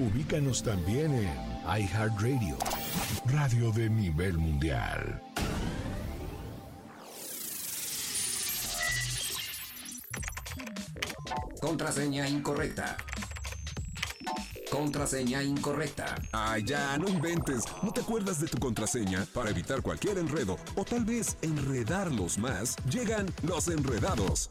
Ubícanos también en iHeartRadio, radio de nivel mundial. Contraseña incorrecta. Contraseña incorrecta. Ay, ya, no inventes. ¿No te acuerdas de tu contraseña? Para evitar cualquier enredo o tal vez enredarlos más, llegan los enredados.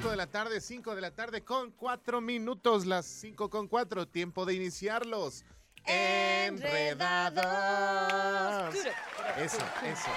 5 de la tarde, 5 de la tarde con 4 minutos, las 5 con 4, tiempo de iniciarlos. Enredados. Eso, eso, eso.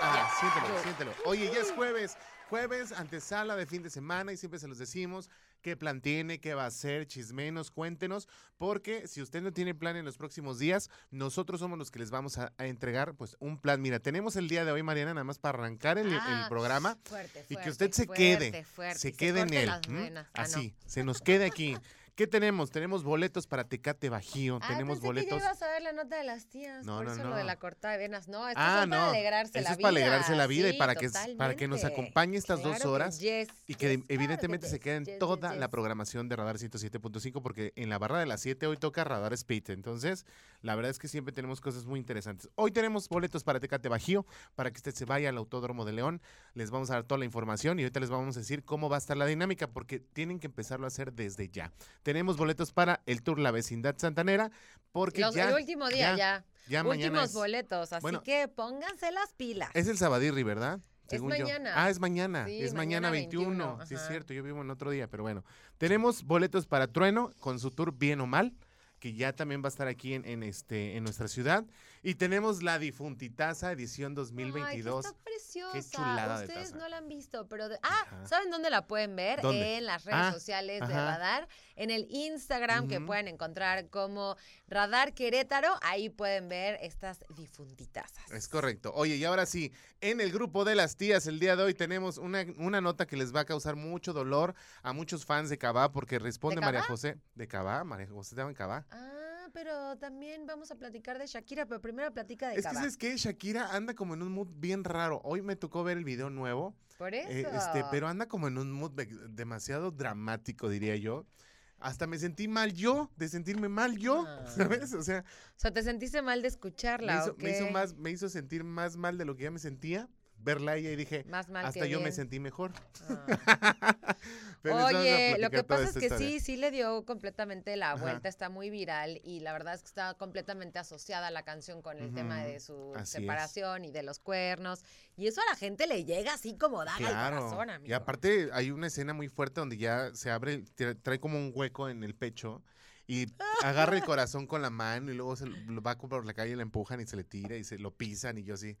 Ah, siéntelo, siéntelo. Oye, ya es jueves. Jueves, antesala de fin de semana y siempre se los decimos qué plan tiene, qué va a hacer, chismenos, cuéntenos, porque si usted no tiene plan en los próximos días, nosotros somos los que les vamos a, a entregar pues un plan. Mira, tenemos el día de hoy, Mariana, nada más para arrancar el, el Ah, programa fuerte, y que fuerte, usted se fuerte, quede, fuerte, se quede en él. las ¿m? venas. Ah, no. Así, se nos quede aquí. ¿Qué tenemos? Tenemos boletos para Tecate Bajío, Ah, tenemos pensé que boletos. ya ibas a ver la nota de las tías. No, por no, eso no. lo de la cortada de venas. No, esto Ah, es para alegrarse Eso la es vida. para alegrarse la vida y para que, para que nos acompañe estas dos que horas yes, y que yes, evidentemente se que yes, yes, toda la programación de Radar 107.5 porque en la barra de las 7 hoy toca Radar Speed. Entonces, la verdad es que siempre tenemos cosas muy interesantes. Hoy tenemos boletos para Tecate Bajío para que usted se vaya al Autódromo de León. Les vamos a dar toda la información y ahorita les vamos a decir cómo va a estar la dinámica porque tienen que empezarlo a hacer desde ya. Tenemos boletos para el Tour La Vecindad Santanera porque Los- ya el último día ya. ya mañana Últimos es- boletos. Así Bueno, que pónganse las pilas. Es el Sabadirri, ¿verdad? Es yo. mañana. Ah, es mañana. Sí, es mañana, mañana 21. 21, Sí, es cierto. Yo vivo en otro día, pero bueno. Tenemos boletos para Trueno con su tour Bien o Mal, que ya también va a estar aquí en, en este, en nuestra ciudad. Y tenemos la Difuntitaza edición 2022. Ay, que está preciosa. Qué chulada de Ustedes no la han visto, pero de- ah, Ajá. ¿saben dónde la pueden ver? ¿Dónde? En las redes Ah, sociales de. Radar, en el Instagram que pueden encontrar como Radar Querétaro, ahí pueden ver estas difunditazas. Es correcto. Oye, y ahora sí, en el grupo de las tías, el día de hoy tenemos una, una nota que les va a causar mucho dolor a muchos fans de Cabá, porque responde María? José. ¿De Cabá? María José en Cabá. Ah, pero también vamos a platicar de Shakira, pero primero platica de Es que, Cabá. ¿sabes qué? Shakira anda como en un mood bien raro. Hoy me tocó ver el video nuevo. Por eso. eh, este, pero anda como en un mood de- demasiado dramático, diría yo. Hasta me sentí mal yo, de sentirme mal yo, Ah. ¿sabes? O sea, O sea, ¿te sentiste mal de me escucharla hizo, o me hizo qué? más, me hizo sentir más mal de lo que ya me sentía, verla a ella y dije, Más mal hasta que yo me sentí mejor. Ah. Oye, lo que pasa es que historia. sí, sí le dio completamente la Ajá. vuelta, está muy viral y la verdad es que está completamente asociada la canción con el tema de su así es. separación y de los cuernos. Y eso a la gente le llega así como daga al Claro. corazón, Y amigo. aparte hay una escena muy fuerte donde ya se abre, tra- trae como un hueco en el pecho y agarra el corazón con la mano y luego se lo va por la calle y le empujan y se le tira y se lo pisan y yo así.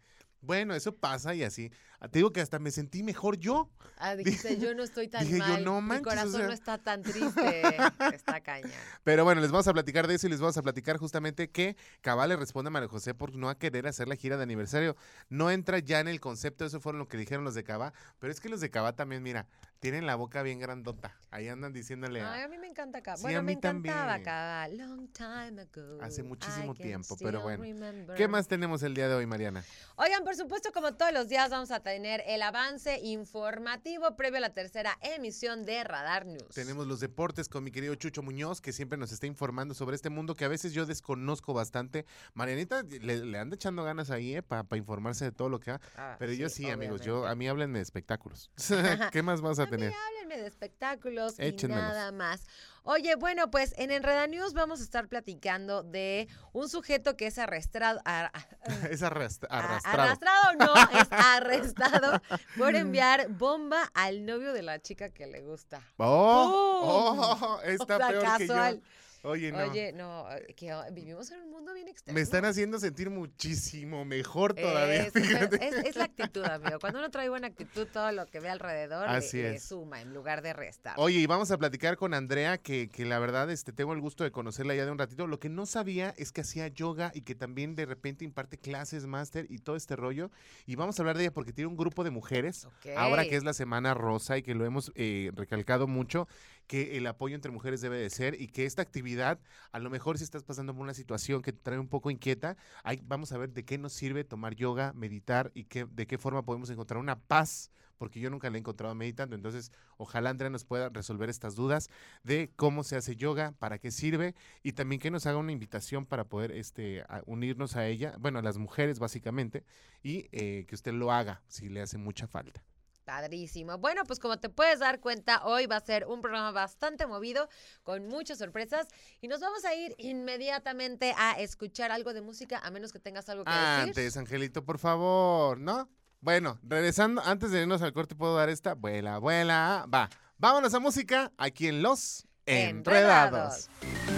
Bueno, eso pasa y así. Ah, Te digo que hasta me sentí mejor yo. Ah, dijiste, yo no estoy tan dije yo, mal, no mi manches, o corazón sea. no está tan triste, está cañón. Pero bueno, les vamos a platicar de eso y les vamos a platicar justamente que Cabal le responde a María José por no a querer hacer la gira de aniversario. No entra ya en el concepto, eso fueron lo que dijeron los de Cabá. Pero es que los de Cabá también, mira, tienen la boca bien grandota. Ahí andan diciéndole a- Ay, a mí me encanta acá. Sí, bueno, a me mí encantaba también. acá. Long time ago. Hace muchísimo tiempo, pero bueno. remember. ¿Qué más tenemos el día de hoy, Mariana? Oigan, por supuesto, como todos los días, vamos a tener el avance informativo previo a la tercera emisión de Radar News. Tenemos los deportes con mi querido Chucho Muñoz, que siempre nos está informando sobre este mundo que a veces yo desconozco bastante. Marianita le, le anda echando ganas ahí, ¿eh? Para informarse de todo lo que ha. Ah, Pero yo sí, amigos, yo a mí háblenme de espectáculos. ¿Qué más vas a mí tener? háblenme de espectáculos Échenmelos. y nada más. Oye, bueno, pues en Enreda News vamos a estar platicando de un sujeto que es arrestado, ar- es arrast- a- arrastrado. arrastrado no, es arrestado por enviar bomba al novio de la chica que le gusta. Oh, oh, está O sea, peor que casual. yo. Oye, no. Oye, no, eh, que oh, vivimos en un mundo bien extraño. Me están haciendo sentir muchísimo mejor todavía. Fíjate. es, es la actitud, amigo. Cuando uno trae buena actitud, todo lo que ve alrededor Así le, suma en lugar de restar. Oye, y vamos a platicar con Andrea, que, que la verdad este, tengo el gusto de conocerla ya de un ratito. Lo que no sabía es que hacía yoga y que también de repente imparte clases, máster y todo este rollo. Y vamos a hablar de ella porque tiene un grupo de mujeres, ahora que es la Semana Rosa y que lo hemos eh, recalcado mucho, que el apoyo entre mujeres debe de ser y que esta actividad, a lo mejor si estás pasando por una situación que te trae un poco inquieta, ahí vamos a ver de qué nos sirve tomar yoga, meditar y qué, de qué forma podemos encontrar una paz, porque yo nunca la he encontrado meditando. Entonces, ojalá Andrea nos pueda resolver estas dudas de cómo se hace yoga, para qué sirve y también que nos haga una invitación para poder este, unirnos a ella, bueno, a las mujeres básicamente, y eh, que usted lo haga si le hace mucha falta. Padrísimo. Bueno, pues como te puedes dar cuenta, hoy va a ser un programa bastante movido, con muchas sorpresas, y nos vamos a ir inmediatamente a escuchar algo de música, a menos que tengas algo que decir. Antes, Angelito, por favor, ¿no? Bueno, regresando, antes de irnos al corte, ¿puedo dar esta? Vuela, vuela, va. Vámonos a música aquí en Los Enredados. Ya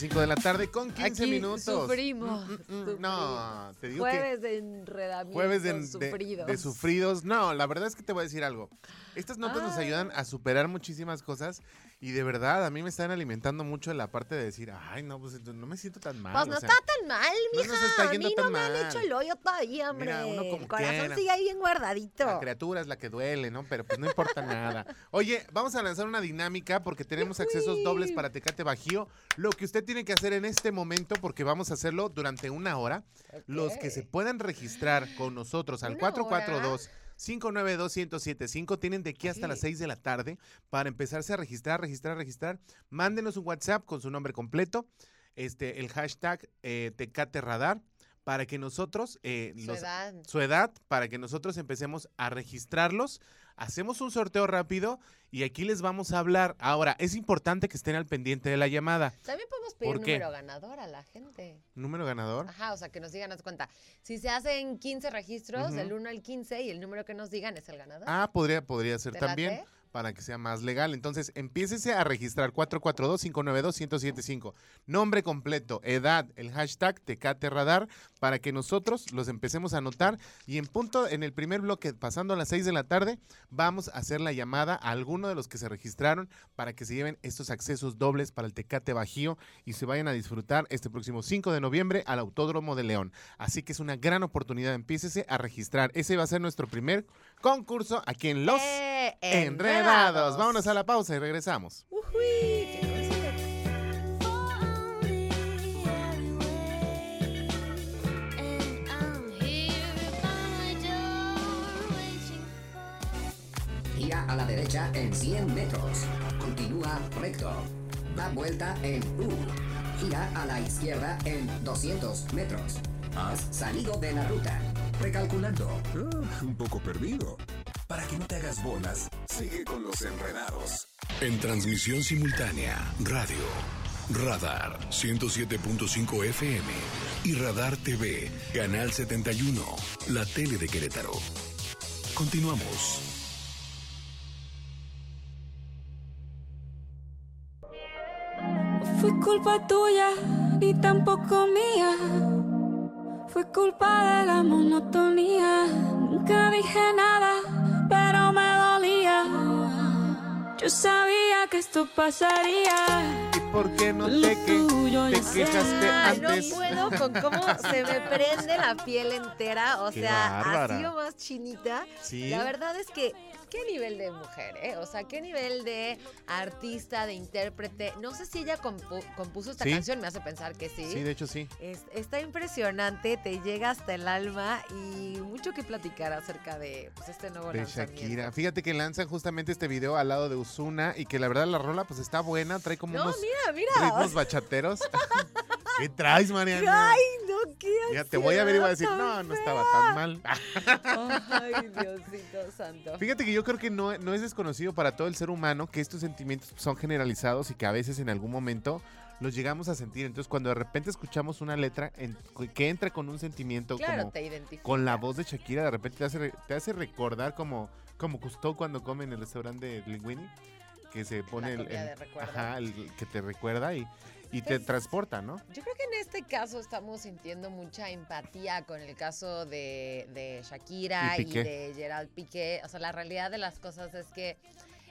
las 5 de la tarde con 15 Aquí minutos. sufrimos, Mm, mm, mm, sufrimos. No, te digo que Jueves de enredamientos jueves de, de- sufridos. de sufridos. No, la verdad es que te voy a decir algo. Estas notas nos Ah. ayudan a superar muchísimas cosas y de verdad a mí me están alimentando mucho la parte de decir, ay, no, pues no me siento tan mal. Pues no o sea, está tan mal, no mija. nos está a mí no tan me han mal. hecho el hoyo todavía, hombre. Mira, uno como el corazón quiera. sigue ahí bien guardadito. La criatura es la que duele, ¿no? Pero pues no importa nada. Oye, vamos a lanzar una dinámica porque tenemos accesos dobles para Tecate Bajío. Lo que usted tiene que hacer en este momento, porque vamos a hacerlo durante una hora, los que se puedan registrar con nosotros al ¿Una 442 592 1075 tienen de aquí hasta las Sí. 6 de la tarde para empezarse a registrar, registrar, registrar. Mándenos un WhatsApp con su nombre completo, este, el hashtag eh, Tecate Radar, para que nosotros eh, Su los, edad. su edad para que nosotros empecemos a registrarlos. Hacemos un sorteo rápido y aquí les vamos a hablar. Ahora, es importante que estén al pendiente de la llamada. También podemos pedir ¿Por qué? número ganador a la gente. Número ganador. Ajá, o sea, que nos digan, haz cuenta. Si se hacen 15 registros, del 1 al 15, y el número que nos digan es el ganador. Ah, podría, podría ser ¿Te también late? Para que sea más legal. Entonces, empiécese a registrar 442-592-1075. Nombre completo, edad, el hashtag Tecate Radar para que nosotros los empecemos a anotar y en punto, en el primer bloque, pasando a las 6 de la tarde, vamos a hacer la llamada a alguno de los que se registraron para que se lleven estos accesos dobles para el Tecate Bajío y se vayan a disfrutar este próximo 5 de noviembre al Autódromo de León. Así que es una gran oportunidad, empiécese a registrar. Ese va a ser nuestro primer concurso aquí en Los ¡Eh, Enredados. Vámonos a la pausa y regresamos. Gira a la derecha en 100 metros. Continúa recto. Da vuelta en U. Gira a la izquierda en 200 metros. Has salido de la ruta. Recalculando. Ah, un poco perdido. Para que no te hagas bolas, sigue con los enredados. En transmisión simultánea, radio, Radar 107.5 FM y Radar TV, Canal 71, la tele de Querétaro. Continuamos. Fue culpa tuya, ni tampoco mía. Fue culpa de la monotonía. Nunca dije nada, pero me dolía. Yo sabía que esto pasaría. ¿Y por qué no te, que, te quejaste Ay, no antes? puedo con cómo se me prende la piel entera. O Qué sea, bárbara. así o más chinita. Sí. La verdad es que, ¿qué nivel de mujer, eh? O sea, ¿qué nivel de artista, de intérprete? No sé si ella compu- compuso esta Sí. canción, me hace pensar que sí. Sí, de hecho sí. Es- está impresionante, te llega hasta el alma y mucho que platicar acerca de pues, este nuevo De lanzamiento. Shakira. Fíjate que lanzan justamente este video al lado de Usuna y que la verdad la rola pues está buena, trae como No, unos mira, mira. ritmos bachateros. ¿Qué traes, Mariana? Ay, no, qué Ya te voy a ver y voy a decir, no, no estaba tan mal. Ay, Diosito santo. Fíjate que yo creo que no, no es desconocido para todo el ser humano que estos sentimientos son generalizados y que a veces en algún momento los llegamos a sentir. Entonces, cuando de repente escuchamos una letra en- que entra con un sentimiento Claro, como te identifica. con la voz de Shakira, de repente te hace, te hace recordar como, como Cousteau cuando come en el restaurante de Linguini, que se pone el, comida el- de recuerdo. ajá, el que te recuerda y, y te transporta, ¿no? Yo creo que en este caso estamos sintiendo mucha empatía con el caso de, de Shakira Y de Gerald Piqué. O sea, la realidad de las cosas es que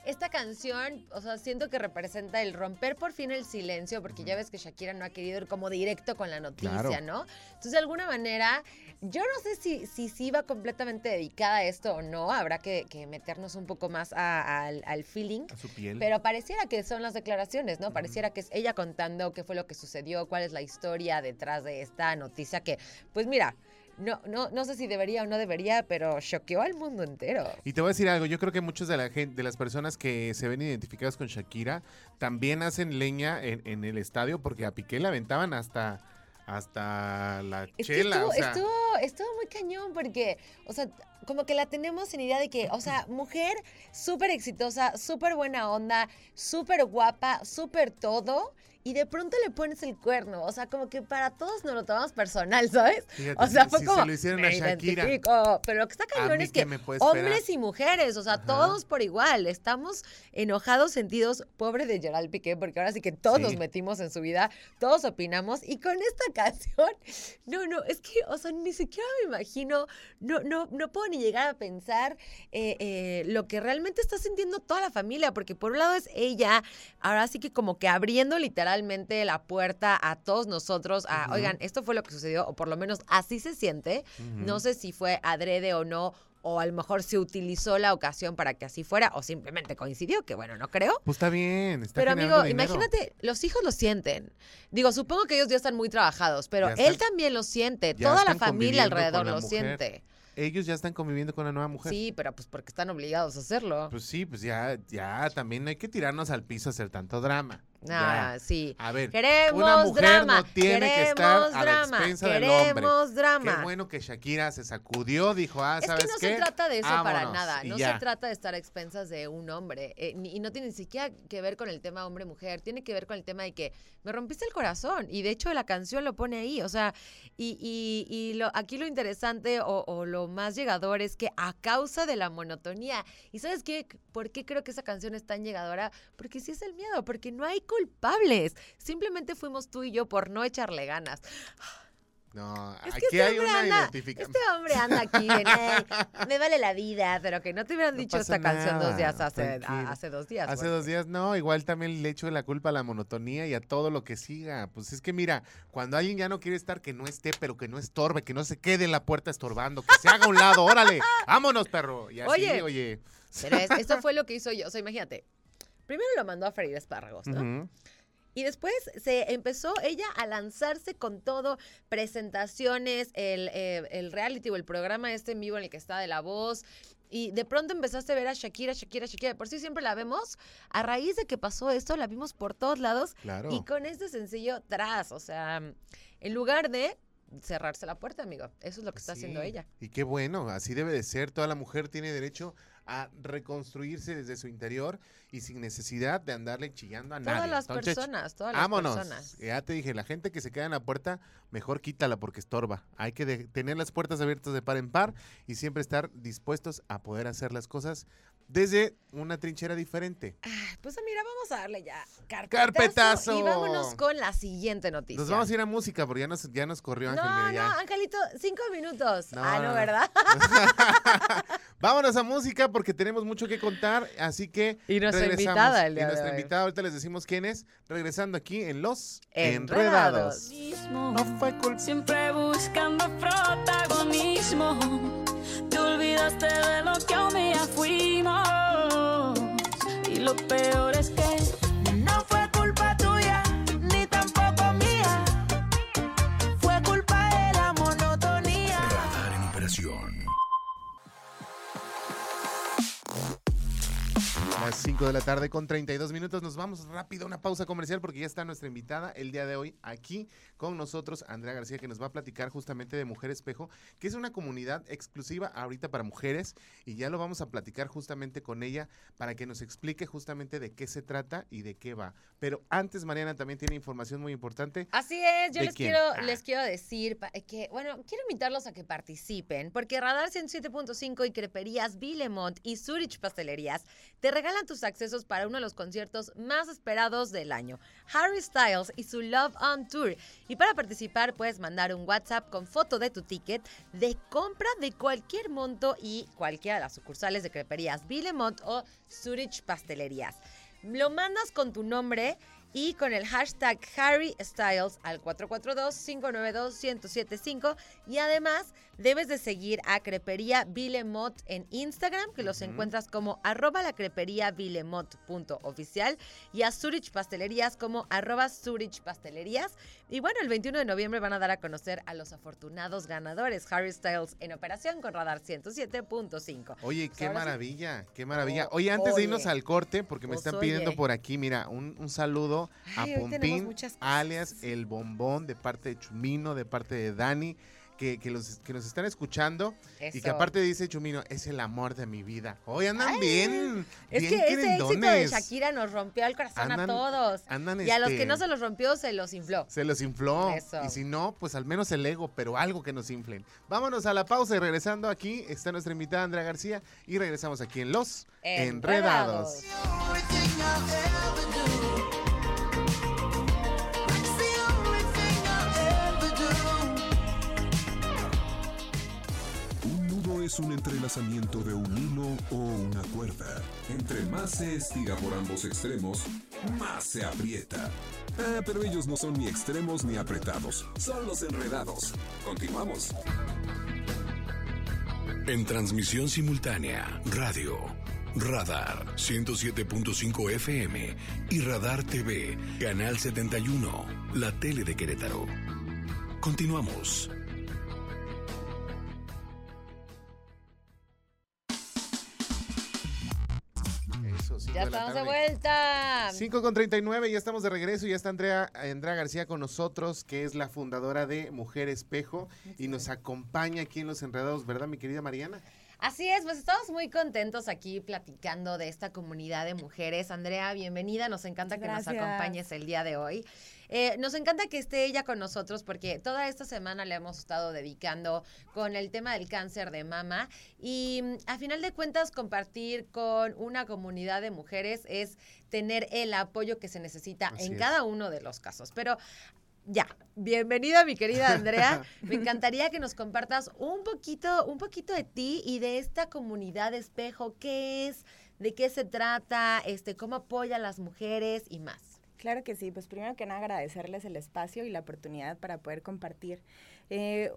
esta canción, o sea, siento que representa el romper por fin el silencio, porque ya ves que Shakira no ha querido ir como directo con la noticia, Claro. ¿no? Entonces, de alguna manera, yo no sé si, si, si iba completamente dedicada a esto o no, habrá que, que meternos un poco más a- al, al feeling. A su piel. Pero pareciera que son las declaraciones, ¿no? Pareciera que es ella contando qué fue lo que sucedió, cuál es la historia detrás de esta noticia que, pues mira, no, no, no sé si debería o no debería, pero choqueó al mundo entero. Y te voy a decir algo, yo creo que muchos de la gente, de las personas que se ven identificadas con Shakira también hacen leña en, en el estadio porque a Piqué le aventaban hasta hasta la Es chela, estuvo, o sea, estuvo, estuvo muy cañón porque, o sea, como que la tenemos en idea de que, o sea, mujer súper exitosa, súper buena onda, súper guapa, súper todo. Y de pronto le pones el cuerno. O sea, como que para todos nos lo tomamos personal, ¿sabes? Fíjate, o sea, fue si como. se lo hicieron a "Me Shakira, identifico". Pero lo que está cañón es que hombres y mujeres, o sea, Ajá. todos por igual. Estamos enojados, sentidos, pobre de Gerald Piqué, porque ahora sí que todos nos Sí. metimos en su vida, todos opinamos. Y con esta canción, no, no, es que, o sea, ni siquiera me imagino, no, no, no puedo ni llegar a pensar eh, eh, lo que realmente está sintiendo toda la familia, porque por un lado es ella, ahora sí que como que abriendo la puerta a todos nosotros, a, oigan, esto fue lo que sucedió, o por lo menos así se siente, no sé si fue adrede o no. O a lo mejor se utilizó la ocasión para que así fuera, o simplemente coincidió, que bueno, no creo. pues está bien, está Pero amigo, dinero. imagínate, los hijos lo sienten. Digo, supongo que ellos ya están muy trabajados, pero él también lo siente, toda la familia alrededor la lo mujer. siente. Ellos ya están conviviendo con la nueva mujer. Sí, pero pues porque están obligados a hacerlo. Pues sí, pues ya, ya también no hay que tirarnos al piso a hacer tanto drama. Ya. sí. A ver, Queremos una mujer drama, no tiene que estar queremos a la drama, expensa del hombre. queremos drama. Qué bueno que Shakira se sacudió, dijo, ah, Es ¿sabes que no qué? se trata de eso para nada. No ya. se trata de estar a expensas de un hombre. eh, ni- y no tiene ni siquiera que ver con el tema hombre-mujer. Tiene que ver con el tema de que me rompiste el corazón. Y de hecho la canción lo pone ahí. O sea, y, y- y lo, aquí lo interesante o, o lo más llegador es que a causa de la monotonía. ¿Y sabes qué? ¿Por qué creo que esa canción es tan llegadora? Porque sí es el miedo, porque no hay culpables. Simplemente fuimos tú y yo por no echarle ganas. No, Es aquí este hay una anda, identificación. este hombre anda aquí, en, "Ey, me vale la vida, pero que no te hubieran No dicho esta canción dos días hace, a- tranquilo. hace dos días. Hace porque- dos días, no, igual también le echo la culpa a la monotonía y a todo lo que siga. Pues es que mira, cuando alguien ya no quiere estar, que no esté, pero que no estorbe, que no se quede en la puerta estorbando, que se haga a un lado, órale, vámonos, perro. Y así, Oye. oye. Pero es- esto fue lo que hizo yo. O sea, imagínate. Primero lo mandó a freír espárragos, ¿no? Y después se empezó ella a lanzarse con todo, presentaciones, el, eh, el reality o el programa este en vivo en el que está de la voz. Y de pronto empezaste a ver a Shakira, Shakira, Shakira. Por sí siempre la vemos. A raíz de que pasó esto, la vimos por todos lados. Claro. Y con este sencillo tras. O sea, en lugar de cerrarse la puerta, amigo. Eso es lo que está haciendo ella. Y qué bueno, así debe de ser. Toda la mujer tiene derecho a reconstruirse desde su interior y sin necesidad de andarle chillando a Todas nadie. las Entonces, personas, todas las Vámonos. personas. Ya te dije, la gente que se queda en la puerta, mejor quítala porque estorba. Hay que de- tener las puertas abiertas de par en par y siempre estar dispuestos a poder hacer las cosas desde una trinchera diferente. Ay, Pues mira, vamos a darle ya carpetazo. ¡Carpetazo! Y vámonos con la siguiente noticia. Nos vamos a ir a música porque ya nos, ya nos corrió Ángel. No, no. Angelito, cinco minutos. No, ah, no, no, no. ¿verdad? Vámonos a música porque tenemos mucho que contar, así que Y nuestra regresamos. invitada el día Y de nuestra hoy. invitada, ahorita les decimos quién es, regresando aquí en Los Enredados. Enredados. No fue culpa. Siempre buscando protagonismo. Te olvidaste de lo que un día fuimos. Y lo peor es que Las 5 de la tarde con 32 minutos. Nos vamos rápido a una pausa comercial porque ya está nuestra invitada el día de hoy aquí con nosotros, Andrea García, que nos va a platicar justamente de Mujer Espejo, que es una comunidad exclusiva ahorita para mujeres y ya lo vamos a platicar justamente con ella para que nos explique justamente de qué se trata y de qué va. Pero antes, Mariana también tiene información muy importante. Así es, yo ¿De les quién? quiero, Ah. les quiero decir pa- que, bueno, quiero invitarlos a que participen, porque Radar 107.5 y Creperías Villemont y Zurich Pastelerías te regalan tus accesos para uno de los conciertos más esperados del año, Harry Styles y su Love on Tour. Y para participar puedes mandar un WhatsApp con foto de tu ticket de compra de cualquier monto y cualquiera de las sucursales de Creperías Villemont o Zurich Pastelerías. Lo mandas con tu nombre y con el hashtag Harry Styles al 442-592-1075 y además debes de seguir a Crepería Villemot en Instagram que los encuentras como arroba la crepería oficial y a Zurich Pastelerías como arroba Zurich Pastelerías y bueno el 21 de noviembre van a dar a conocer a los afortunados ganadores Harry Styles en operación con Radar 107.5 Oye, Pues qué sí. maravilla, qué maravilla. Oh, Oye, antes de irnos al corte, porque me Pues, están pidiendo oye. por aquí, mira, un, un saludo Ay, a Pompín, alias El Bombón, de parte de Chumino, de parte de Dani, que, que, los, que nos están escuchando. Y que aparte dice Chumino, es el amor de mi vida. Hoy andan bien, Es bien que ese éxito de querendones. Shakira nos rompió el corazón a todos. andan, y a los este, que no se los rompió, se los infló. Se los infló. Eso. Y si no, pues al menos el ego, pero algo que nos inflen. Vámonos a la pausa y regresando aquí está nuestra invitada Andrea García y regresamos aquí en Los Enredados. Un es un entrelazamiento de un hilo o una cuerda. Entre más se estira por ambos extremos, más se aprieta. Ah, pero ellos no son ni extremos ni apretados, son los enredados. Continuamos. En transmisión simultánea, radio, Radar 107.5 FM y Radar TV, Canal 71, la tele de Querétaro. Continuamos. Ya de estamos de vuelta. 5 con 39, ya estamos de regreso y ya está Andrea, Andrea García con nosotros, que es la fundadora de Mujer Espejo y nos acompaña aquí en Los Enredados, ¿verdad, mi querida Mariana? Así es, pues estamos muy contentos aquí platicando de esta comunidad de mujeres. Andrea, bienvenida, nos encanta que nos acompañes el día de hoy. Eh, nos encanta que esté ella con nosotros porque toda esta semana le hemos estado dedicando con el tema del cáncer de mama y mm, a final de cuentas compartir con una comunidad de mujeres es tener el apoyo que se necesita Así en es. cada uno de los casos. Pero ya, bienvenida mi querida Andrea. Me encantaría que nos compartas un poquito, un poquito de ti y de esta comunidad de espejo. ¿Qué es? ¿De qué se trata? Este, ¿Cómo apoya a las mujeres y más? Claro que sí, pues primero que nada agradecerles el espacio y la oportunidad para poder compartir. Eh,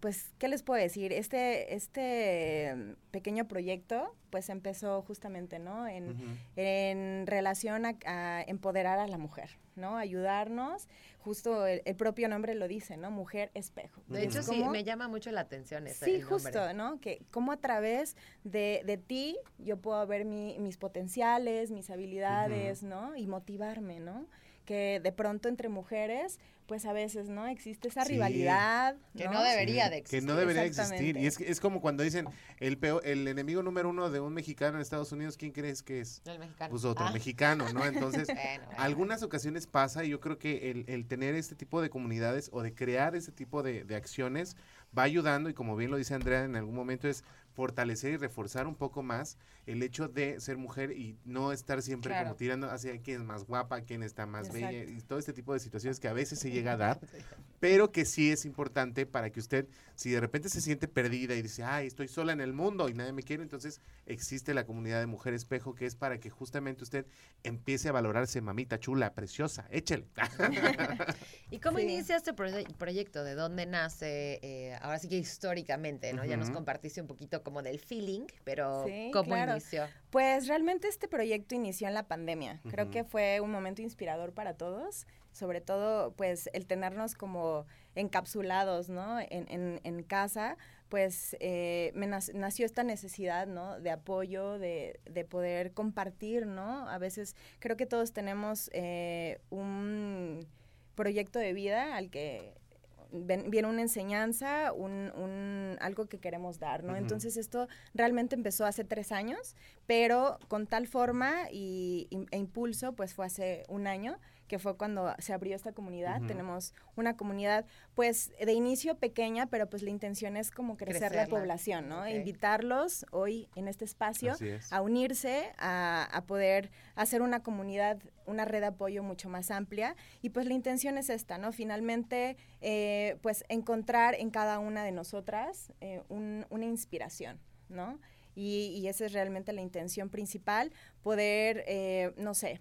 pues, ¿qué les puedo decir? Este, este pequeño proyecto, pues empezó justamente, ¿no? En, en relación a, a empoderar a la mujer, ¿no? Ayudarnos, justo el, el propio nombre lo dice, ¿no? Mujer espejo. De hecho, sí, me llama mucho la atención ese Sí, justo, ¿no? Que cómo a través de, de ti yo puedo ver mi- mis potenciales, mis habilidades, ¿no? Y motivarme, ¿no? Que de pronto entre mujeres, pues a veces, ¿no? Existe esa Sí. rivalidad, Que no debería Sí, de existir. Que no debería existir. Y es, que- es como cuando dicen, el, peo- el enemigo número uno de un mexicano en Estados Unidos, ¿quién crees que es? El mexicano. Pues otro Ah. mexicano, ¿no? Entonces, Bueno, bueno. algunas ocasiones pasa y yo creo que el, el tener este tipo de comunidades o de crear este tipo de, de acciones va ayudando y como bien lo dice Andrea en algún momento es fortalecer y reforzar un poco más el hecho de ser mujer y no estar siempre Claro. como tirando hacia quién es más guapa, quién está más bella y todo este tipo de situaciones que a veces se llega a dar, pero que sí es importante para que usted, si de repente se siente perdida y dice, ay, estoy sola en el mundo y nadie me quiere, entonces existe la comunidad de Mujer Espejo que es para que justamente usted empiece a valorarse, mamita chula, preciosa, échele. ¿Y cómo Sí. inicia este proye- proyecto? ¿De dónde nace? Eh, ahora sí que históricamente, ¿no? Ya nos compartiste un poquito como del feeling, pero Sí, ¿cómo claro. inició? Pues realmente este proyecto inició en la pandemia. Creo que fue un momento inspirador para todos. sobre todo pues el tenernos como encapsulados, ¿no? En, en, en casa, pues eh, me nació esta necesidad, ¿no? De apoyo, de, de, poder compartir, ¿no? A veces creo que todos tenemos eh, un proyecto de vida al que viene una enseñanza, un, un, algo que queremos dar, ¿no? Entonces esto realmente empezó hace tres años, pero con tal forma y, e impulso, pues fue hace un año que fue cuando se abrió esta comunidad. Tenemos una comunidad, pues, de inicio pequeña, pero pues la intención es como crecer la población, ¿no? Invitarlos hoy en este espacio a unirse, a, a, poder hacer una comunidad, una red de apoyo mucho más amplia. Y pues la intención es esta, ¿no? Finalmente, eh, pues, encontrar en cada una de nosotras eh, una inspiración, ¿no? Y, y, esa es realmente la intención principal, poder, eh, no sé,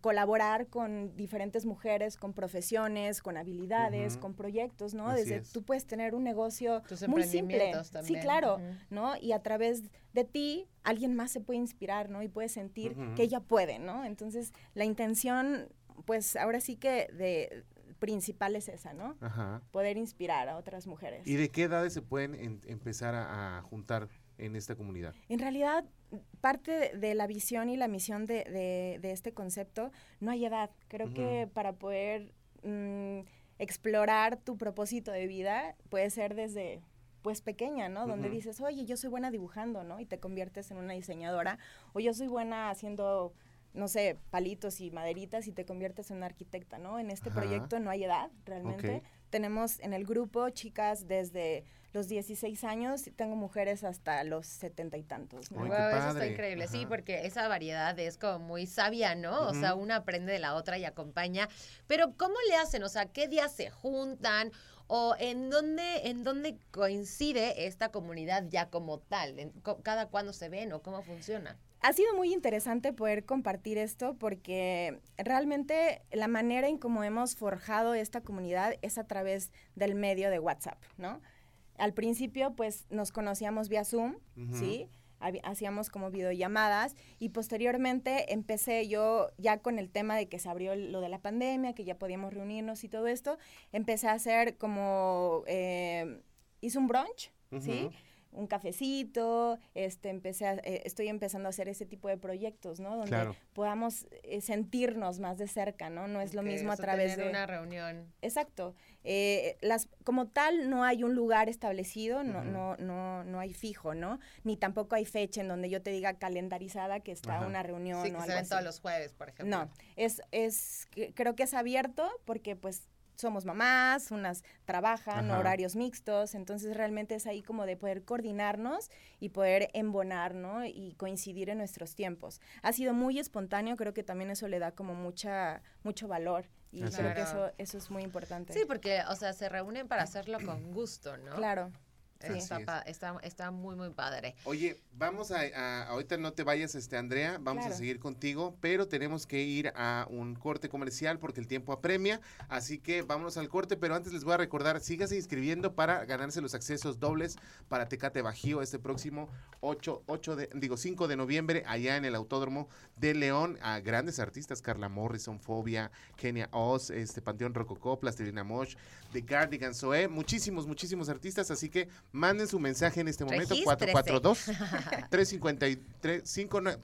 colaborar con diferentes mujeres, con profesiones, con habilidades, con proyectos, ¿no? Desde tú puedes tener un negocio muy simple. Sí, claro, ¿no? Y a través de ti alguien más se puede inspirar, ¿no? Y puede sentir que ella puede, ¿no? Entonces, la intención pues ahora sí que de principal es esa, ¿no? Ajá. Poder inspirar a otras mujeres. ¿Y de qué edades se pueden empezar a, juntar en esta comunidad? En realidad, parte de, la visión y la misión de, de, este concepto, no hay edad. Creo que para poder mm, explorar tu propósito de vida puede ser desde pues pequeña, ¿no? Donde dices, oye, yo soy buena dibujando, ¿no? Y te conviertes en una diseñadora. O yo soy buena haciendo, no sé, palitos y maderitas y te conviertes en una arquitecta, ¿no? En este proyecto no hay edad, realmente. Tenemos en el grupo chicas desde los 16 años tengo mujeres hasta los setenta y tantos. ¿no? eso está increíble, sí, porque esa variedad es como muy sabia, ¿no? O sea, una aprende de la otra y acompaña. Pero ¿cómo le hacen? O sea, ¿qué días se juntan? ¿O en dónde, en dónde coincide esta comunidad ya como tal? ¿Cada cuándo se ven o cómo funciona? ha sido muy interesante poder compartir esto porque realmente la manera en cómo hemos forjado esta comunidad es a través del medio de WhatsApp, ¿no? Al principio, pues, nos conocíamos vía Zoom, ¿sí? hacíamos como videollamadas y posteriormente empecé yo ya con el tema de que se abrió lo de la pandemia, que ya podíamos reunirnos y todo esto, empecé a hacer como, eh, hice un brunch, ¿sí? Un cafecito, este, empecé a, eh, estoy empezando a hacer ese tipo de proyectos, ¿no? Donde podamos eh, sentirnos más de cerca, ¿no? No es lo mismo a través de una reunión. Exacto. Eh, las, como tal, no hay un lugar establecido, no, no, no, no hay fijo, ¿no? Ni tampoco hay fecha en donde yo te diga calendarizada que está una reunión sí, que o se ven todos los jueves, por ejemplo. No, es, es, creo que es abierto porque pues somos mamás, unas trabajan, horarios mixtos, entonces realmente es ahí como de poder coordinarnos y poder embonar, ¿no? Y coincidir en nuestros tiempos. Ha sido muy espontáneo, creo que también eso le da como mucha, mucho valor y creo que eso, eso es muy importante. Sí, porque, o sea, se reúnen para hacerlo con gusto, ¿no? Claro. Sí. Está, está, muy, muy padre. Oye, vamos a, ahorita no te vayas, este Andrea, vamos a seguir contigo, pero tenemos que ir a un corte comercial porque el tiempo apremia, así que vámonos al corte, pero antes les voy a recordar, sígase inscribiendo para ganarse los accesos dobles para Tecate Bajío este próximo 8, 8 de, digo 5 de noviembre allá en el Autódromo de León a grandes artistas, Carla Morrison, Fobia, Kenia Oz, este Panteón Rococó, Plastilina Mosh, The Guardian Zoe, muchísimos, muchísimos artistas, así que Manden su mensaje en este momento, 442 353 59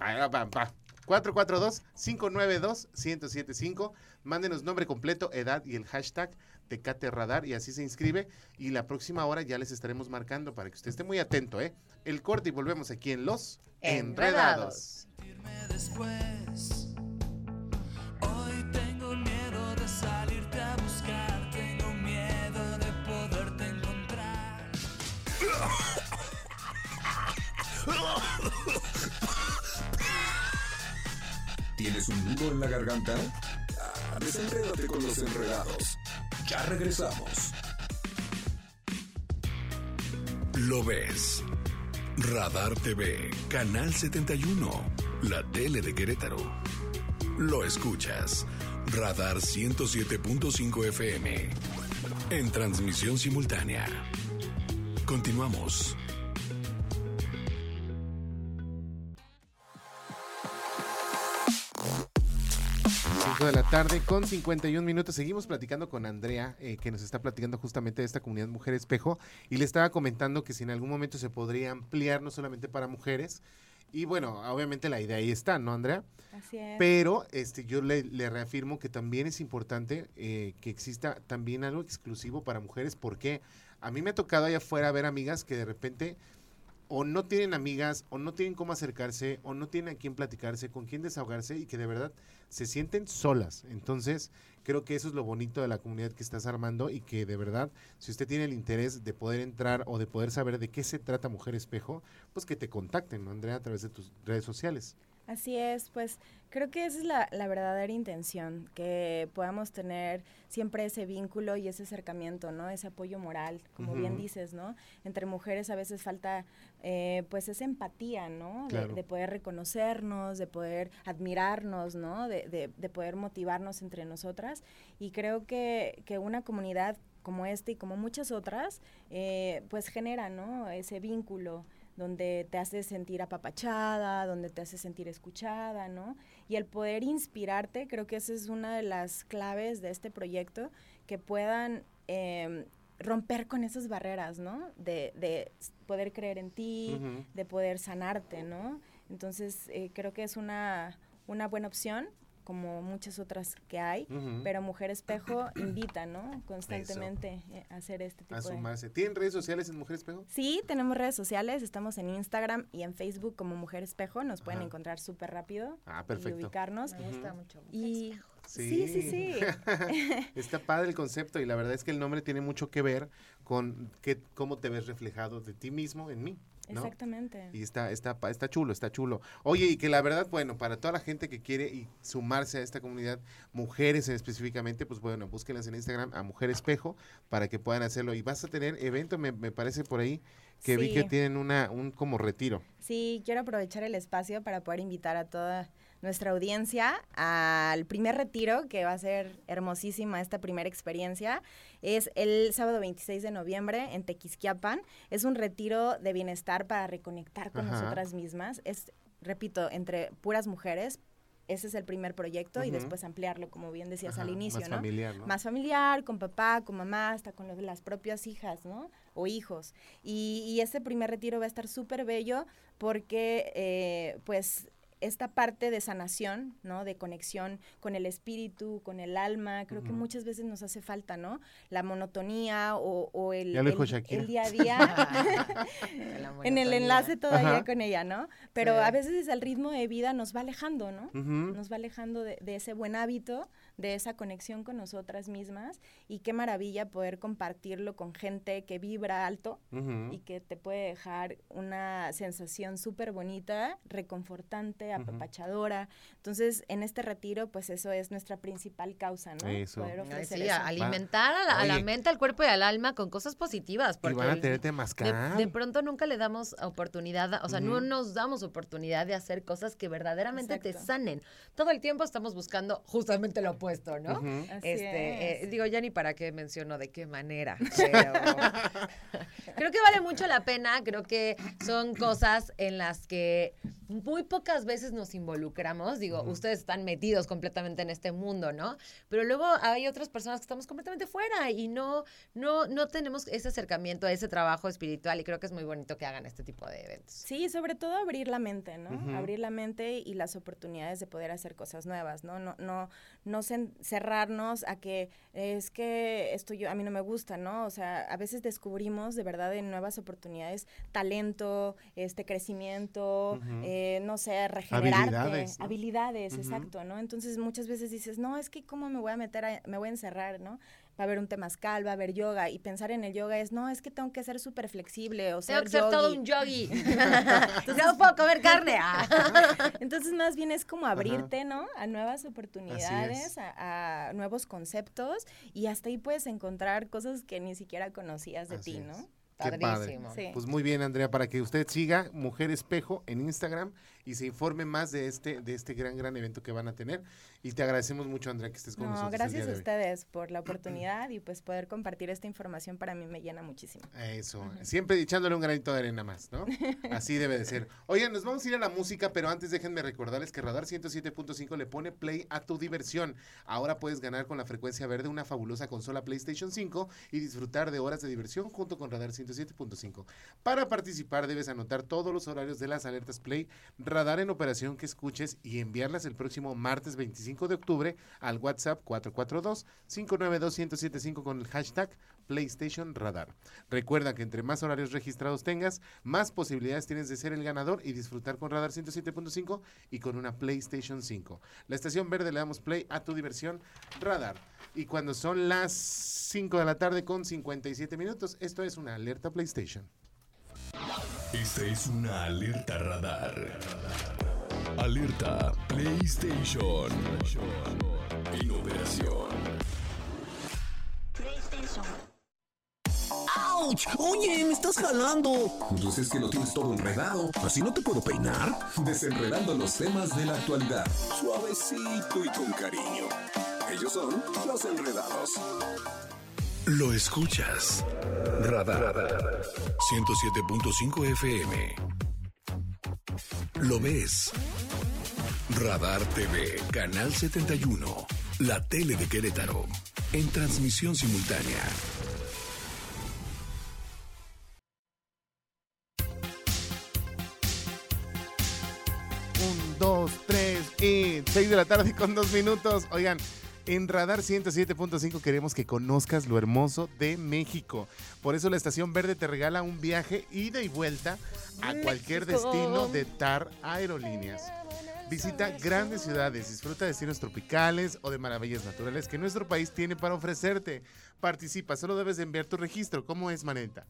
442 592 1075. Mándenos nombre completo, edad y el hashtag Tecate Radar y así se inscribe. Y la próxima hora ya les estaremos marcando para que usted esté muy atento, ¿eh? El corte y volvemos aquí en Los Enredados. Enredados. ¿Tienes un nudo en la garganta? Ah, desenrédate con los enredados. Ya regresamos. Lo ves. Radar TV, Canal 71, la tele de Querétaro. Lo escuchas. Radar 107.5 FM. En transmisión simultánea. Continuamos. 5 de la tarde con 51 minutos. Seguimos platicando con Andrea, eh, que nos está platicando justamente de esta comunidad Mujer Espejo. Y le estaba comentando que si en algún momento se podría ampliar no solamente para mujeres. Y bueno, obviamente la idea ahí está, ¿no, Andrea? Así es. Pero este, yo le, le reafirmo que también es importante eh, que exista también algo exclusivo para mujeres, porque a mí me ha tocado allá afuera ver amigas que de repente o no tienen amigas, o no tienen cómo acercarse, o no tienen a quién platicarse, con quién desahogarse y que de verdad se sienten solas. Entonces, creo que eso es lo bonito de la comunidad que estás armando y que de verdad, si usted tiene el interés de poder entrar o de poder saber de qué se trata Mujer Espejo, pues que te contacten, ¿no, Andrea, a través de tus redes sociales. Así es, pues creo que esa es la, la, verdadera intención, que podamos tener siempre ese vínculo y ese acercamiento, ¿no? Ese apoyo moral, como uh -huh. bien dices, ¿no? Entre mujeres a veces falta eh, pues esa empatía, ¿no? Claro. De, de, poder reconocernos, de poder admirarnos, ¿no? De, de, de, poder motivarnos entre nosotras. Y creo que, que una comunidad como esta y como muchas otras, eh, pues genera, ¿no? Ese vínculo donde te hace sentir apapachada, donde te hace sentir escuchada, ¿no? Y el poder inspirarte, creo que esa es una de las claves de este proyecto, que puedan eh, romper con esas barreras, ¿no? De, de poder creer en ti, uh -huh. de poder sanarte, ¿no? Entonces, eh, creo que es una, una buena opción como muchas otras que hay, uh -huh. pero Mujer Espejo invita, ¿no? Constantemente Eso. a hacer este tipo a sumarse. de... ¿Tienen redes sociales en Mujer Espejo? Sí, tenemos redes sociales, estamos en Instagram y en Facebook como Mujer Espejo, nos pueden Ajá. encontrar súper rápido ah, perfecto. y ubicarnos. Me gusta uh -huh. mucho. Y Sí, sí, sí. sí. Está padre el concepto y la verdad es que el nombre tiene mucho que ver con qué, cómo te ves reflejado de ti mismo en mí. ¿No? Exactamente. Y está, está, está chulo, está chulo. Oye, y que la verdad, bueno, para toda la gente que quiere y sumarse a esta comunidad, mujeres específicamente, pues bueno, búsquenlas en Instagram a Mujer Espejo para que puedan hacerlo. Y vas a tener evento, me, me parece por ahí, que sí. vi que tienen una, un como retiro. Sí, quiero aprovechar el espacio para poder invitar a toda nuestra audiencia al primer retiro, que va a ser hermosísima esta primera experiencia. Es el sábado 26 de noviembre en Tequisquiapan. Es un retiro de bienestar para reconectar con Ajá. nosotras mismas. Es, repito, entre puras mujeres, ese es el primer proyecto uh -huh. y después ampliarlo, como bien decías Ajá, al inicio, más ¿no? Familiar, ¿no? Más familiar, con papá, con mamá, hasta con los, las propias hijas, ¿no? O hijos. Y, y este primer retiro va a estar súper bello porque, eh, pues, esta parte de sanación, ¿no? De conexión con el espíritu, con el alma, creo uh -huh. que muchas veces nos hace falta, ¿no? La monotonía o, o el, el, el, día a día. en el enlace todavía Ajá. con ella, ¿no? Pero sí. a veces el ritmo de vida nos va alejando, ¿no? Uh -huh. Nos va alejando de, de, ese buen hábito, de esa conexión con nosotras mismas y qué maravilla poder compartirlo con gente que vibra alto uh -huh. y que te puede dejar una sensación súper bonita, reconfortante, apapachadora. Entonces, en este retiro, pues eso es nuestra principal causa, ¿no? Eso. Poder ofrecer sí, eso. alimentar a la, a la, mente, al cuerpo y al alma con cosas positivas. Porque y van a tener de, de, pronto nunca le damos oportunidad, o sea, uh -huh. no nos damos oportunidad de hacer cosas que verdaderamente Exacto. te sanen. Todo el tiempo estamos buscando justamente lo opuesto, ¿no? Uh -huh. este, eh, digo, ya ni para qué menciono de qué manera, pero creo que vale mucho la pena, creo que son cosas en las que muy pocas veces nos involucramos, digo, uh -huh. ustedes están metidos completamente en este mundo, ¿no? Pero luego hay otras personas que estamos completamente fuera y no, no, no tenemos ese acercamiento a ese trabajo espiritual y creo que es muy bonito que hagan este tipo de eventos. Sí, sobre todo abrir la mente, ¿no? Uh -huh. Abrir la mente y las oportunidades de poder hacer cosas nuevas, ¿no? No, no, no cerrarnos a que es que esto yo, a mí no me gusta, ¿no? O sea, a veces descubrimos de verdad en nuevas oportunidades talento, este crecimiento, uh -huh. eh, no sé, regenerarte, habilidades, ¿no? habilidades uh -huh. exacto, ¿no? Entonces muchas veces dices, no, es que cómo me voy a meter, a, me voy a encerrar, ¿no? Va a haber un temazcal, va a haber yoga, y pensar en el yoga es, no, es que tengo que ser súper flexible, o sea, Tengo que yogi. ser todo un yogi. Entonces, no puedo comer carne. Entonces, más bien es como abrirte, Ajá. ¿no? A nuevas oportunidades, a, a, nuevos conceptos, y hasta ahí puedes encontrar cosas que ni siquiera conocías de Así ti, es. ¿no? Qué padre. Sí. Pues muy bien, Andrea, para que usted siga Mujer Espejo en Instagram y se informe más de este, de este gran, gran evento que van a tener. Y te agradecemos mucho, Andrea, que estés con No, nosotros. el gracias a ustedes por la oportunidad y pues poder compartir esta información para mí me llena muchísimo. Eso, siempre echándole un granito de arena más, ¿no? Así debe de ser. Oigan, nos vamos a ir a la música, pero antes déjenme recordarles que Radar 107.5 le pone play a tu diversión. Ahora puedes ganar con la frecuencia verde una fabulosa consola PlayStation 5 y disfrutar de horas de diversión junto con Radar 107.5. Para participar debes anotar todos los horarios de las alertas Play Radar en operación que escuches y enviarlas el próximo martes 25 de octubre al WhatsApp 442-592-1075 con el hashtag PlayStation Radar. Recuerda que entre más horarios registrados tengas, más posibilidades tienes de ser el ganador y disfrutar con Radar 107.5 y con una PlayStation 5. La estación verde le damos play a tu diversión Radar. Y cuando son las 5 de la tarde con 57 minutos, esto es una alerta PlayStation. Esta es una alerta radar. Alerta PlayStation. En operación. ¡Auch! Oye, me estás jalando. Pues es que lo tienes todo enredado. ¿Así no te puedo peinar? Desenredando los temas de la actualidad. Suavecito y con cariño. Ellos son los enredados. Lo escuchas. Radar. 107.5 FM. Lo ves. Radar TV, Canal 71. La tele de Querétaro. En transmisión simultánea. Un, dos, tres y seis de la tarde con dos minutos. Oigan, en Radar 107.5 queremos que conozcas lo hermoso de México. Por eso la Estación Verde te regala un viaje ida y vuelta a cualquier destino de TAR Aerolíneas. Visita grandes ciudades, disfruta de destinos tropicales o de maravillas naturales que nuestro país tiene para ofrecerte. Participa, solo debes de enviar tu registro. ¿Cómo es, Maneta?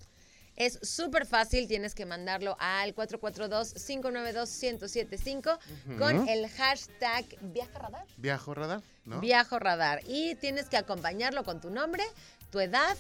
Es súper fácil, tienes que mandarlo al 442-592-1075 con el hashtag Viaja Radar. Viajo Radar, ¿no? Viajo Radar. Y tienes que acompañarlo con tu nombre, tu edad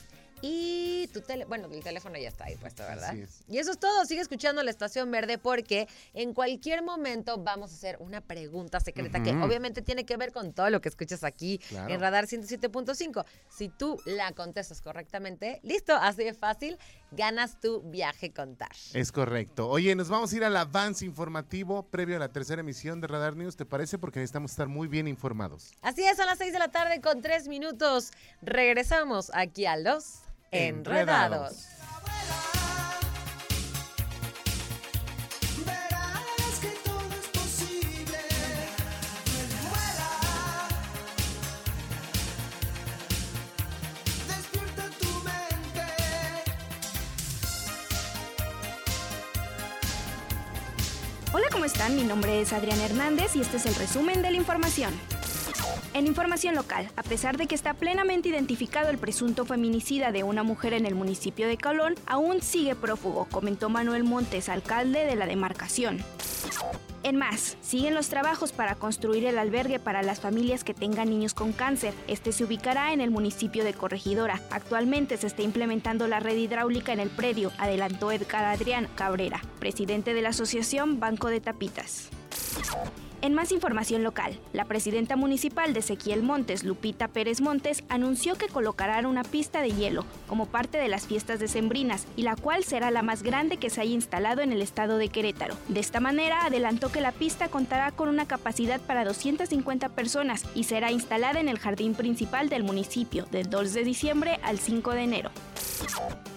y tu teléfono. Bueno, el teléfono ya está ahí puesto, ¿verdad? Así es. Y eso es todo. Sigue escuchando la Estación Verde porque en cualquier momento vamos a hacer una pregunta secreta que obviamente tiene que ver con todo lo que escuchas aquí Claro. en Radar 107.5. Si tú la contestas correctamente, listo, así de fácil, ganas tu viaje con TAR. Es correcto. Oye, nos vamos a ir al avance informativo previo a la tercera emisión de Radar News, ¿te parece? Porque necesitamos estar muy bien informados. Así es, son las 6 de la tarde con 3 minutos. Regresamos aquí a los Enredados. Enredados. Mi nombre es Adrián Hernández y este es el resumen de la información. En información local, a pesar de que está plenamente identificado el presunto feminicida de una mujer en el municipio de Colón, aún sigue prófugo, comentó Manuel Montes, alcalde de la demarcación. En más, siguen los trabajos para construir el albergue para las familias que tengan niños con cáncer. Este se ubicará en el municipio de Corregidora. Actualmente se está implementando la red hidráulica en el predio, adelantó Edgar Adrián Cabrera, presidente de la Asociación Banco de Tapitas. En más información local, la presidenta municipal de Ezequiel Montes, Lupita Pérez Montes, anunció que colocarán una pista de hielo como parte de las fiestas decembrinas y la cual será la más grande que se haya instalado en el estado de Querétaro. De esta manera, adelantó que la pista contará con una capacidad para 250 personas y será instalada en el jardín principal del municipio del 2 de diciembre al 5 de enero.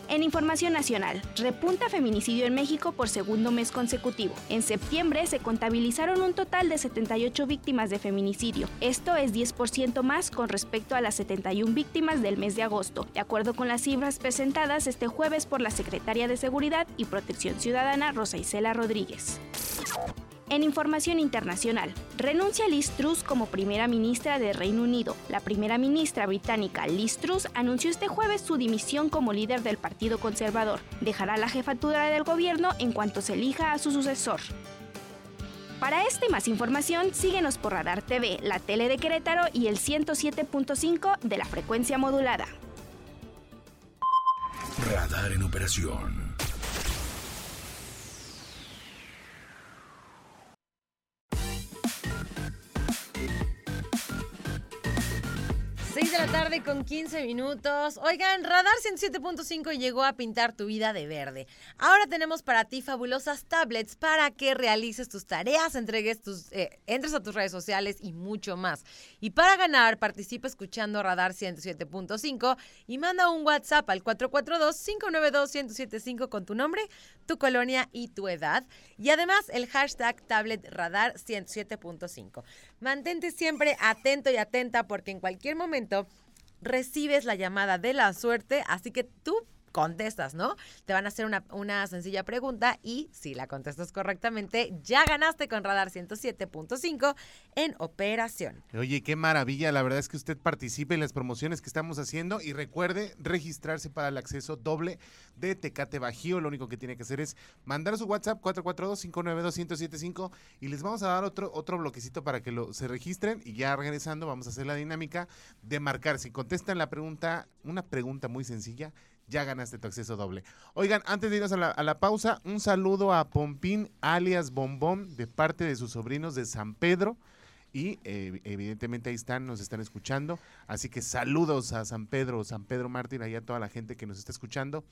En información nacional, repunta feminicidio en México por segundo mes consecutivo. En septiembre se contabilizaron un total de 78 víctimas de feminicidio. Esto es 10% más con respecto a las 71 víctimas del mes de agosto, de acuerdo con las cifras presentadas este jueves por la Secretaria de Seguridad y Protección Ciudadana Rosa Isela Rodríguez. En información internacional, renuncia Liz Truss como primera ministra de Reino Unido. La primera ministra británica Liz Truss anunció este jueves su dimisión como líder del Partido Conservador. Dejará la jefatura del gobierno en cuanto se elija a su sucesor. Para esta y más información, síguenos por Radar TV, la tele de Querétaro y el 107.5 de la frecuencia modulada. Radar en operación. Con 15 minutos. Oigan, Radar 107.5 llegó a pintar tu vida de verde. Ahora tenemos para ti fabulosas tablets para que realices tus tareas, entregues tus, eh, entres a tus redes sociales y mucho más. Y para ganar, participa escuchando Radar 107.5 y manda un WhatsApp al 442-592-1075 con tu nombre, tu colonia y tu edad. Y además el hashtag tablet Radar 107.5. Mantente siempre atento y atenta porque en cualquier momento recibes la llamada de la suerte, así que tú contestas, ¿no? Te van a hacer una, sencilla pregunta y si la contestas correctamente, ya ganaste con Radar 107.5 en operación. Oye, qué maravilla. La verdad es que usted participe en las promociones que estamos haciendo y recuerde registrarse para el acceso doble de Tecate Bajío. Lo único que tiene que hacer es mandar su WhatsApp 442-592-1075 y les vamos a dar otro, otro bloquecito para que lo, se registren y ya regresando vamos a hacer la dinámica de marcar. Si contestan la pregunta, una pregunta muy sencilla, ya ganaste tu acceso doble. Oigan, antes de irnos a la, a la pausa, un saludo a Pompín alias Bombón de parte de sus sobrinos de San Pedro. Y eh, evidentemente ahí están, nos están escuchando. Así que saludos a San Pedro, San Pedro Mártir, ahí a toda la gente que nos está escuchando.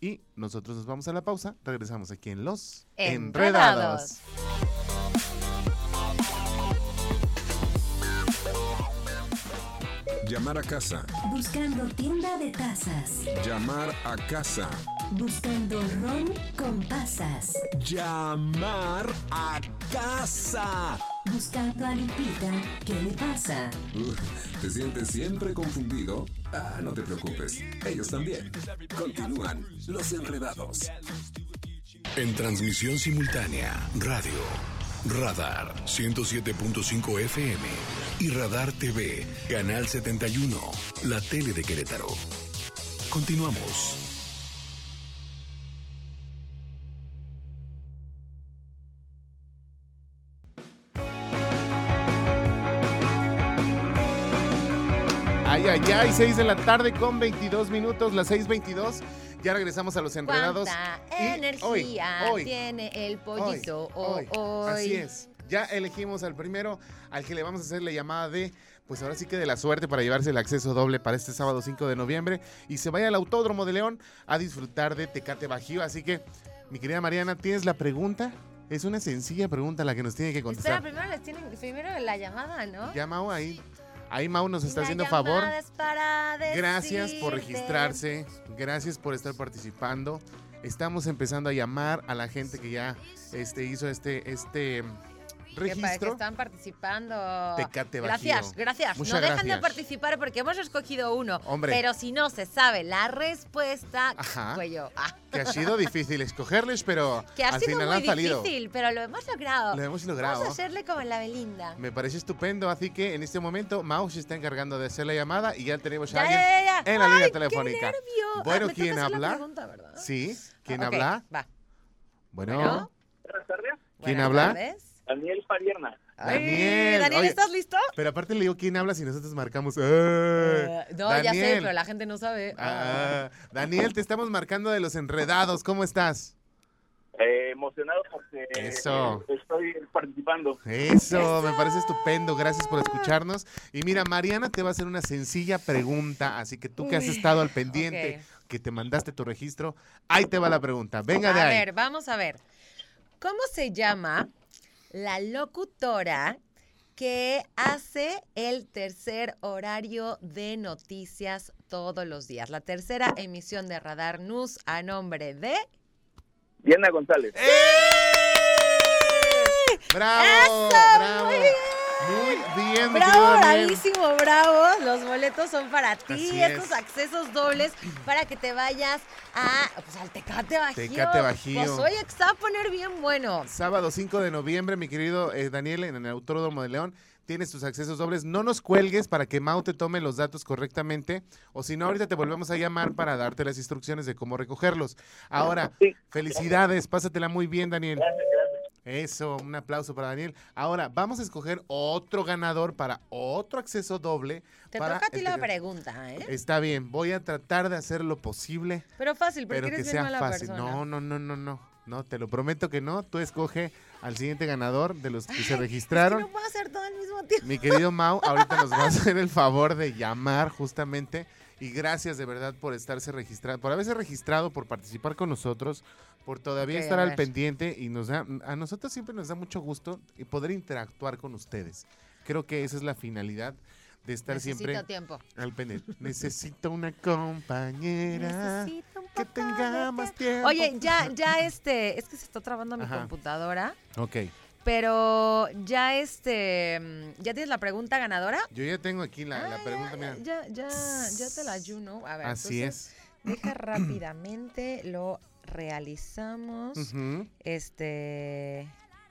Y nosotros nos vamos a la pausa. Regresamos aquí en Los Enredados. Llamar a casa. Buscando tienda de tazas. Llamar a casa. Buscando ron con pasas. Llamar a casa. Buscando a Lupita. ¿Qué le pasa? Uf, ¿Te sientes siempre confundido? Ah, no te preocupes. Ellos también. Continúan los enredados. En transmisión simultánea, radio, Radar 107.5 FM y Radar TV, Canal 71, la tele de Querétaro. Continuamos. Ay, ay, ay, 6 de la tarde con 22 minutos, las 6.22. Ya regresamos a los enredados. ¿Cuánta Y energía hoy, hoy, tiene el pollito hoy, hoy? Así es. Ya elegimos al primero al que le vamos a hacer la llamada de, pues ahora sí que de la suerte para llevarse el acceso doble para este sábado 5 de noviembre y se vaya al Autódromo de León a disfrutar de Tecate Bajío. Así que, mi querida Mariana, ¿tienes la pregunta? Es una sencilla pregunta la que nos tiene que Espera, contestar. primero les tienen, primero la llamada, ¿no? Ya, Mau, ahí. Ahí Mau nos está La haciendo favor. llamada es para Gracias por registrarse, gracias por estar participando. Estamos empezando a llamar a la gente que ya este, hizo este, este Que, pa- que registro. están participando. Tecate Bajío. Gracias, gracias. Muchas no dejan de participar porque hemos escogido uno. Hombre. Pero si no se sabe la respuesta, Ajá. cuello. Ah, Que ha sido difícil escogerles, pero que ha al sido final muy han salido. difícil, pero lo hemos logrado. Lo hemos logrado. Vamos a hacerle como en la Belinda. Me parece estupendo, así que en este momento Mau se está encargando de hacer la llamada y ya tenemos a Ya, alguien ya, ya, ya. en la línea telefónica. ¡Qué nervio! Ah, Bueno, me toca ¿quién habla? pregunta, ¿verdad? Sí, ¿quién Ah, habla? Va. Bueno, Bueno. Buenas. ¿quién Buenas habla? tardes. Daniel Padierna. Daniel. Daniel, Oye, ¿estás listo? Pero aparte le digo quién habla si nosotros marcamos. ¡Eh! No, ya sé, Daniel. pero la gente no sabe. Ah, Daniel, te estamos marcando de los enredados. ¿Cómo estás? Eh, emocionado porque Eso. estoy participando. Eso, me parece estupendo. Gracias por escucharnos. Y mira, Mariana te va a hacer una sencilla pregunta. Así que tú que has estado al pendiente, que te mandaste tu registro, ahí te va la pregunta. Venga de a ahí. ver, vamos a ver. ¿Cómo se llama la locutora que hace el tercer horario de noticias todos los días? La tercera emisión de Radar News a nombre de... Diana González. ¡Bravo! ¡Eso! ¡Bravo! Muy bien. Muy bien, mi Bravo, bravísimo, bravo. Los boletos son para ti. Así Estos es. accesos dobles para que te vayas a, pues, al Tecate Bajío. Tecate Bajío. Pues oye, que se va a poner bien bueno. Sábado 5 de noviembre, mi querido eh, Daniel, en el Autódromo de León. Tienes tus accesos dobles. No nos cuelgues para que Mau te tome los datos correctamente. O si no, ahorita te volvemos a llamar para darte las instrucciones de cómo recogerlos. Ahora, felicidades. Pásatela muy bien, Daniel. Eso, un aplauso para Daniel. Ahora, vamos a escoger otro ganador para otro acceso doble. Te para toca a ti la pequeño- pregunta, ¿eh? Está bien, voy a tratar de hacer lo posible, Pero fácil, porque pero que bien sea mala fácil. persona. No, no, no, no, no. No, te lo prometo que no. Tú escoge al siguiente ganador de los que se Es que registraron. no puedo hacer todo al mismo tiempo. Mi querido Mau, ahorita nos va a hacer el favor de llamar justamente. Y gracias de verdad por estarse registrado, por haberse registrado, por participar con nosotros, por todavía estar al pendiente y nos da, a nosotros siempre nos da mucho gusto y poder interactuar con ustedes. Creo que esa es la finalidad de estar Necesito siempre tiempo. al pendiente. Necesito una compañera Necesito un que tenga más tiempo. tiempo. Oye, ya, ya este, es que se está trabando mi Ajá. computadora, Ok, pero ya este, mm, ¿ya tienes la pregunta ganadora? yo ya tengo aquí la, la Ah, pregunta, ya, mira. ya, ya, ya te la ayuno. A ver, Así entonces, es. Deja rápidamente, lo realizamos. Este.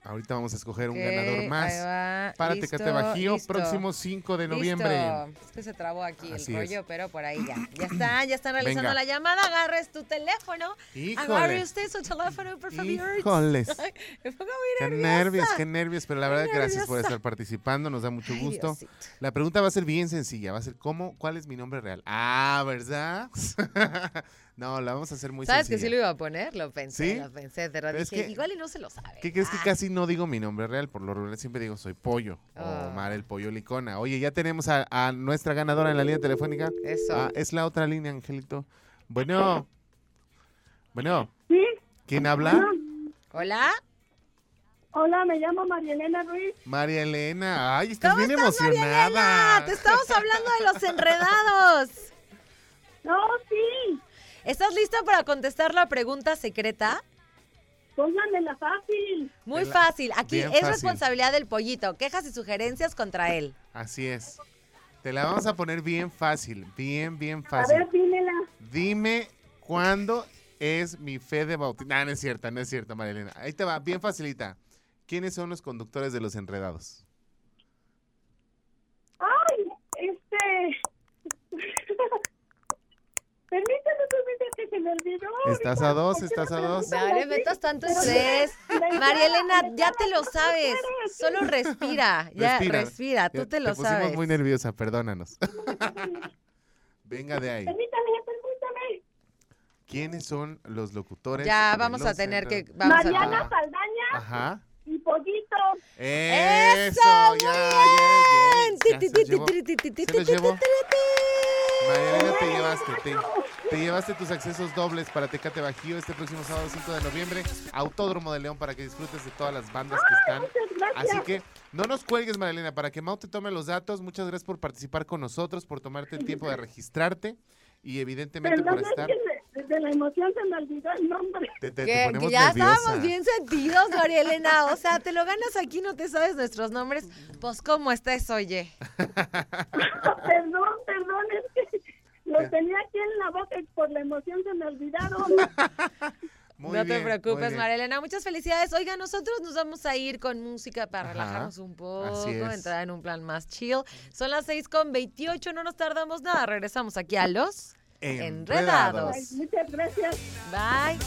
Ahorita vamos a escoger un ganador más. Para Tecate Bajío, listo. próximo 5 de noviembre. Listo. Es que se trabó aquí Así el es. rollo, pero por ahí ya. Ya está, ya están realizando Venga. la llamada. Agarres tu teléfono. Híjole. Agarre usted su teléfono, por favor. Híjoles. Me pongo Qué muy nervios, nerviosa. qué nervios, pero la verdad gracias por estar participando, nos da mucho Ay, gusto. Diosito. La pregunta va a ser bien sencilla, va a ser ¿cómo, cuál es mi nombre real? Ah, ¿verdad? no, la vamos a hacer muy ¿Sabes que sencilla. sí lo iba a poner? Lo pensé, ¿Sí? lo pensé, pero Pero es dije, que- igual y no se lo sabe. ¿Qué crees que Ah, casi no digo mi nombre real? Por lo regular siempre digo soy Pollo Ah. o Mar el Pollo Licona. Oye, ya tenemos a, a nuestra ganadora en la línea telefónica. Eso. Ah, es la otra línea, Angelito. Bueno. Bueno. Sí. ¿Quién habla? Hola. Hola, me llamo María Elena Ruiz. María Elena. Ay, estás ¿Cómo bien estás, María emocionada. Elena? Te estamos hablando de los enredados. No, sí. ¿Estás lista para contestar la pregunta secreta? Pónganmela fácil. Muy La- fácil. Aquí es fácil. responsabilidad del pollito. Quejas y sugerencias contra él. Así es. Te la vamos a poner bien fácil, bien, bien A fácil. ver, dímela. Dime cuándo es mi fe de bautismo. No, no es cierta, no es cierta, María Elena. Ahí te va, bien facilita. ¿Quiénes son los conductores de los enredados? Ay, este... Permítame, permítame que se me olvidó. Estás a dos, ¿Por qué estás a dos. No le metas tanto estrés. María Elena, ya te lo sabes. Solo respira. Ya, respira. Tú te lo pusimos sabes. muy nerviosa, perdónanos. Venga de ahí. Permítame, permítame. ¿Quiénes son los locutores? Ya vamos a tener que. Vamos Mariana Ah. Saldaña Ajá. y Pollito. Eso, ¡Eso! ya, ¡Muy ya, bien! María te llevaste, te, te llevaste tus accesos dobles para Tecate Bajío este próximo sábado 5 de noviembre, Autódromo de León para que disfrutes de todas las bandas que están. Así que no nos cuelgues, María Elena, para que Mau te tome los datos. Muchas gracias por participar con nosotros, por tomarte el tiempo de registrarte y evidentemente por es estar. que de la emoción se me olvidó el nombre. Te, te- te Que, que ponemos ya nerviosa. estábamos bien sentidos, María Elena. O sea, te lo ganas aquí, no te sabes nuestros nombres. Pues, ¿cómo estás, oye? perdón, perdón, es que los tenía aquí en la boca y por la emoción se me olvidaron. Muy no bien, te preocupes, Elena. Muchas felicidades. Oiga, nosotros nos vamos a ir con música para Ajá, relajarnos un poco, entrar en un plan más chill. Son las 6 con 28, no nos tardamos nada. Regresamos aquí a los Enredados. Muchas gracias. Bye.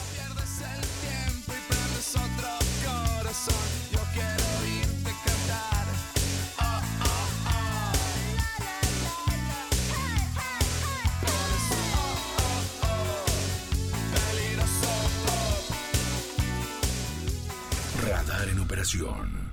Radar en operación.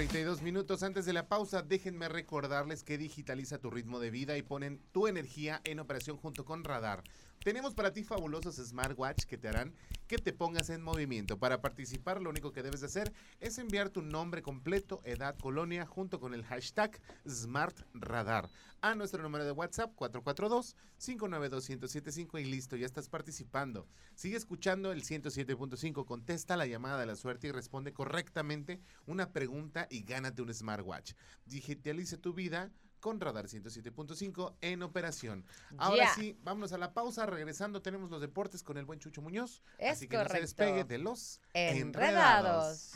32 minutos. Antes de la pausa, déjenme recordarles que digitaliza tu ritmo de vida y ponen tu energía en operación junto con Radar. Tenemos para ti fabulosos smartwatch que te harán que te pongas en movimiento. Para participar, lo único que debes de hacer es enviar tu nombre completo, edad, colonia, junto con el hashtag SmartRadar a nuestro número de WhatsApp 442-592-1075 y listo, ya estás participando. Sigue escuchando el 107.5, contesta la llamada de la suerte y responde correctamente una pregunta y gánate un smartwatch. Digitalice tu vida con Radar 107.5 en operación. Ahora sí, vámonos a la pausa. Regresando tenemos los deportes con el buen Chucho Muñoz. Es así que no se correcto. despegue de los Enredados.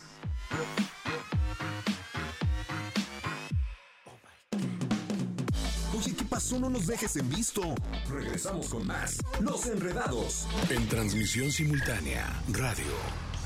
Oye, ¿qué pasó? no nos dejes en visto. Regresamos con más. Los enredados. En transmisión simultánea, radio,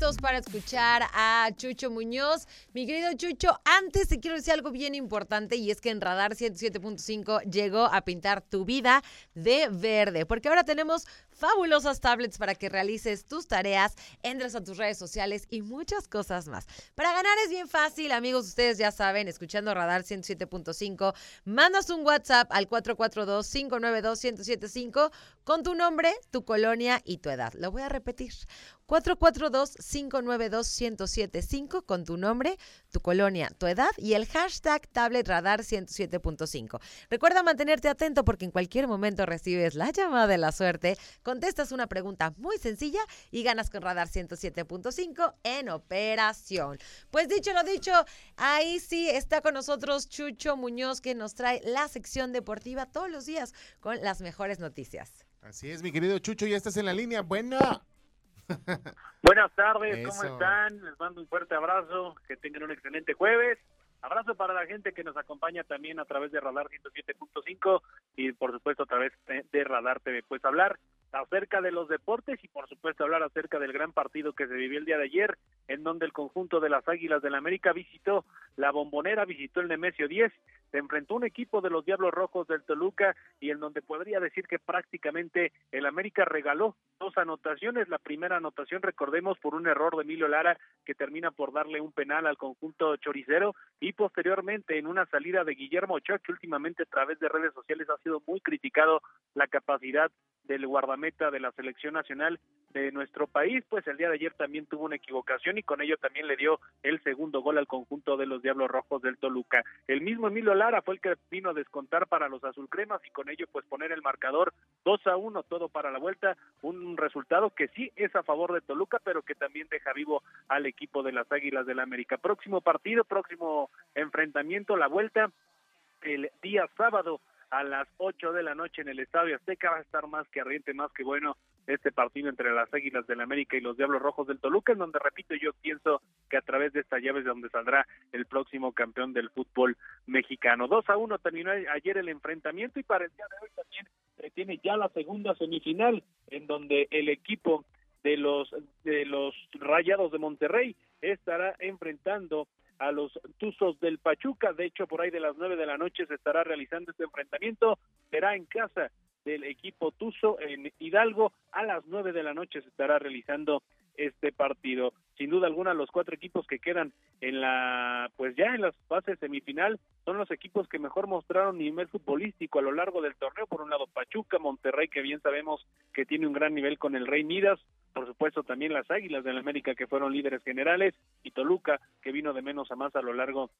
Listos para escuchar a Chucho Muñoz. Mi querido Chucho, antes te quiero decir algo bien importante y es que en Radar 107.5 llegó a pintar tu vida de verde, porque ahora tenemos fabulosas tablets para que realices tus tareas, entres a tus redes sociales y muchas cosas más. Para ganar es bien fácil, amigos, ustedes ya saben, escuchando Radar 107.5, mandas un WhatsApp al 442-592-1075 con tu nombre, tu colonia y tu edad. Lo voy a repetir. 442-592-1075 con tu nombre, tu colonia, tu edad y el hashtag Tablet Radar 107.5. Recuerda mantenerte atento porque en cualquier momento recibes la llamada de la suerte, contestas una pregunta muy sencilla y ganas con Radar 107.5 en operación. Pues dicho lo dicho, ahí sí está con nosotros Chucho Muñoz que nos trae la sección deportiva todos los días con las mejores noticias. Así es, mi querido Chucho, ya estás en la línea. Bueno. Buenas tardes, ¿cómo están? Les mando un fuerte abrazo, que tengan un excelente jueves. Abrazo para la gente que nos acompaña también a través de Radar 107.5 y por supuesto a través de de Radar TV. Pues hablar acerca de los deportes y por supuesto hablar acerca del gran partido que se vivió el día de ayer, en donde el conjunto de las Águilas del la América visitó la Bombonera, visitó el Nemesio 10, se enfrentó un equipo de los Diablos Rojos del Toluca y en donde podría decir que prácticamente el América regaló dos anotaciones. La primera anotación, recordemos, por un error de Emilio Lara que termina por darle un penal al conjunto choricero y posteriormente en una salida de Guillermo Ochoa, que últimamente a través de redes sociales ha sido muy criticado la capacidad del guardameta de la selección nacional de nuestro país, pues el día de ayer también tuvo una equivocación y con ello también le dio el segundo gol al conjunto de los Diablos Rojos del Toluca. El mismo Emilio Lara fue el que vino a descontar para los azulcremas y con ello pues poner el marcador 2 a 1 todo para la vuelta, un resultado que sí es a favor de Toluca, pero que también deja vivo al equipo de las Águilas del la América. Próximo partido, próximo enfrentamiento, la vuelta el día sábado a las 8 de la noche en el Estadio Azteca. Va a estar más que ardiente, más que bueno este partido entre las Águilas del América y los Diablos Rojos del Toluca, en donde, repito, yo pienso que a través de esta llave es de donde saldrá el próximo campeón del fútbol mexicano. 2 a 1 terminó ayer el enfrentamiento y para el día de hoy también se tiene ya la segunda semifinal, en donde el equipo de los de los Rayados de Monterrey estará enfrentando a los Tuzos del Pachuca. De hecho, por ahí de las nueve de la noche se estará realizando este enfrentamiento. Será en casa del equipo Tuzo en Hidalgo. A las nueve de la noche se estará realizando este partido. Sin duda alguna, los cuatro equipos que quedan en la, pues ya en las fases semifinal, son los equipos que mejor mostraron nivel futbolístico a lo largo del torneo. Por un lado, Pachuca, Monterrey, que bien sabemos que tiene un gran nivel con el Rey Midas. Por supuesto, también las Águilas del América, que fueron líderes generales, y Toluca, que vino de menos a más a lo largo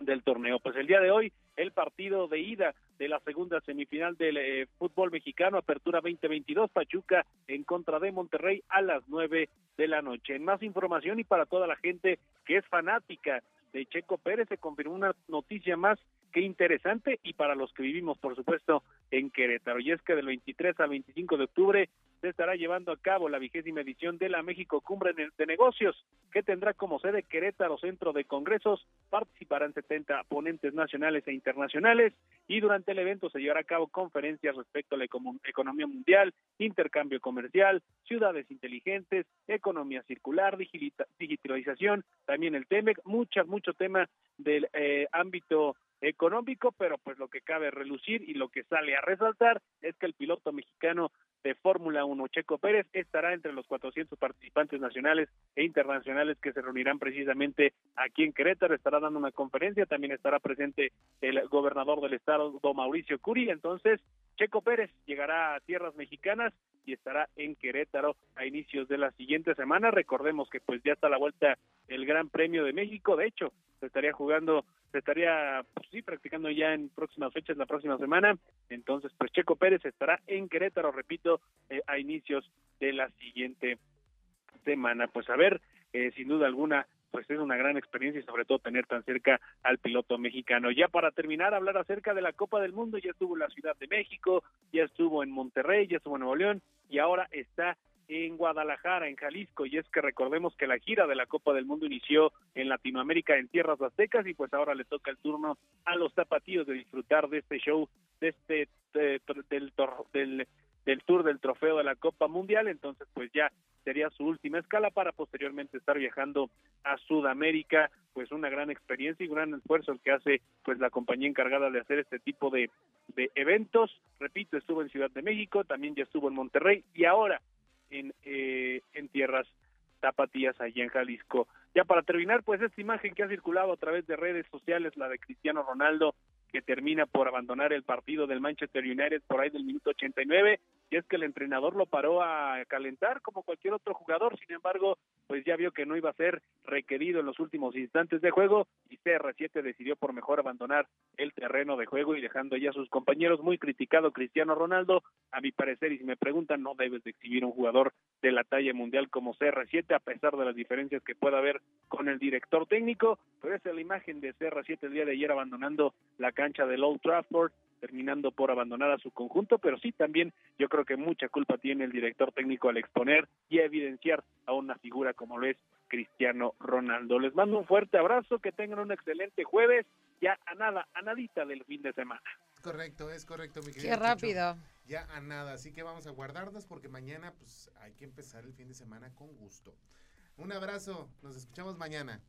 del torneo. Pues el día de hoy, el partido de ida de la segunda semifinal del eh, fútbol mexicano, Apertura 2022, Pachuca en contra de Monterrey a las nueve de la noche. En más información y para toda la gente que es fanática de Checo Pérez, se confirmó una noticia más que interesante y para los que vivimos, por supuesto, en Querétaro. Y es que del 23 al 25 de octubre se estará llevando a cabo la vigésima edición de la México Cumbre de Negocios, que tendrá como sede Querétaro Centro de Congresos. Participarán 70 ponentes nacionales e internacionales y durante el evento se llevará a cabo conferencias respecto a la econom- economía mundial, intercambio comercial, ciudades inteligentes, economía circular, digitalización, también el TEMEC, muchas, mucho tema del eh, ámbito económico, pero pues lo que cabe relucir y lo que sale a resaltar es que el piloto mexicano de Fórmula 1, Checo Pérez, estará entre los 400 participantes nacionales e internacionales que se reunirán precisamente aquí en Querétaro, estará dando una conferencia, también estará presente el gobernador del estado, don Mauricio Curi, entonces Checo Pérez llegará a tierras mexicanas y estará en Querétaro a inicios de la siguiente semana. Recordemos que pues ya está a la vuelta el Gran Premio de México, de hecho, se estaría jugando, se estaría pues, sí practicando ya en próximas fechas la próxima semana. Entonces, pues Checo Pérez estará en Querétaro, repito, eh, a inicios de la siguiente semana. Pues a ver eh, sin duda alguna pues es una gran experiencia y sobre todo tener tan cerca al piloto mexicano. Ya para terminar, hablar acerca de la Copa del Mundo, ya estuvo en la Ciudad de México, ya estuvo en Monterrey, ya estuvo en Nuevo León y ahora está en Guadalajara, en Jalisco, y es que recordemos que la gira de la Copa del Mundo inició en Latinoamérica, en tierras aztecas, y pues ahora le toca el turno a los zapatillos de disfrutar de este show, de este tr- del, del, del tour del trofeo de la Copa Mundial, entonces pues ya sería su última escala para posteriormente estar viajando a Sudamérica, pues una gran experiencia y un gran esfuerzo el que hace pues la compañía encargada de hacer este tipo de, de eventos. Repito, estuvo en Ciudad de México, también ya estuvo en Monterrey y ahora en, eh, en tierras tapatías allá en Jalisco. Ya para terminar, pues esta imagen que ha circulado a través de redes sociales, la de Cristiano Ronaldo, que termina por abandonar el partido del Manchester United por ahí del minuto 89, y es que el entrenador lo paró a calentar como cualquier otro jugador, sin embargo, pues ya vio que no iba a ser requerido en los últimos instantes de juego y CR7 decidió por mejor abandonar el terreno de juego y dejando ya a sus compañeros. Muy criticado Cristiano Ronaldo, a mi parecer, y si me preguntan, no debes de exhibir un jugador de la talla mundial como CR7 a pesar de las diferencias que pueda haber con el director técnico, pero esa es la imagen de CR7 el día de ayer abandonando la cancha del Old Trafford, terminando por abandonar a su conjunto, pero sí también yo creo que mucha culpa tiene el director técnico al exponer y a evidenciar a una figura como lo es Cristiano Ronaldo. Les mando un fuerte abrazo, que tengan un excelente jueves, ya a nada, a nadita del fin de semana. Correcto, es correcto, mi querido Qué Chucho. rápido. Ya a nada, así que vamos a guardarnos porque mañana pues hay que empezar el fin de semana con gusto. Un abrazo, nos escuchamos mañana.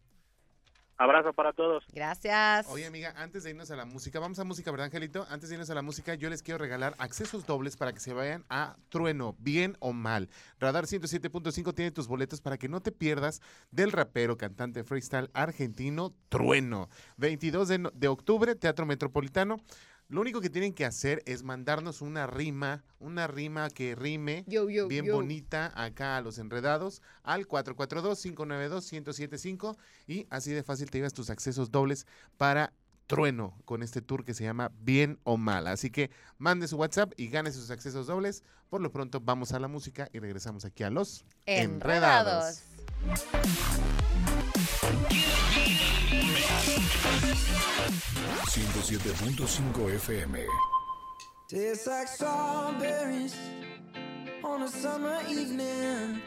Abrazo para todos. Gracias. Oye, amiga, antes de irnos a la música, vamos a música, ¿verdad, Angelito? Antes de irnos a la música, yo les quiero regalar accesos dobles para que se vayan a Trueno, bien o mal. Radar 107.5 tiene tus boletos para que no te pierdas del rapero, cantante freestyle argentino Trueno. 22 de, no- de octubre, Teatro Metropolitano. Lo único que tienen que hacer es mandarnos una rima, una rima que rime Yo, yo, bien yo. bonita acá a los enredados al 442-592-1075 y así de fácil te llevas tus accesos dobles para Trueno con este tour que se llama Bien o Mal. Así que mande su WhatsApp y gane sus accesos dobles. Por lo pronto vamos a la música y regresamos aquí a los Enredados. 107.5 FM. Tastes like strawberries on a summer evening.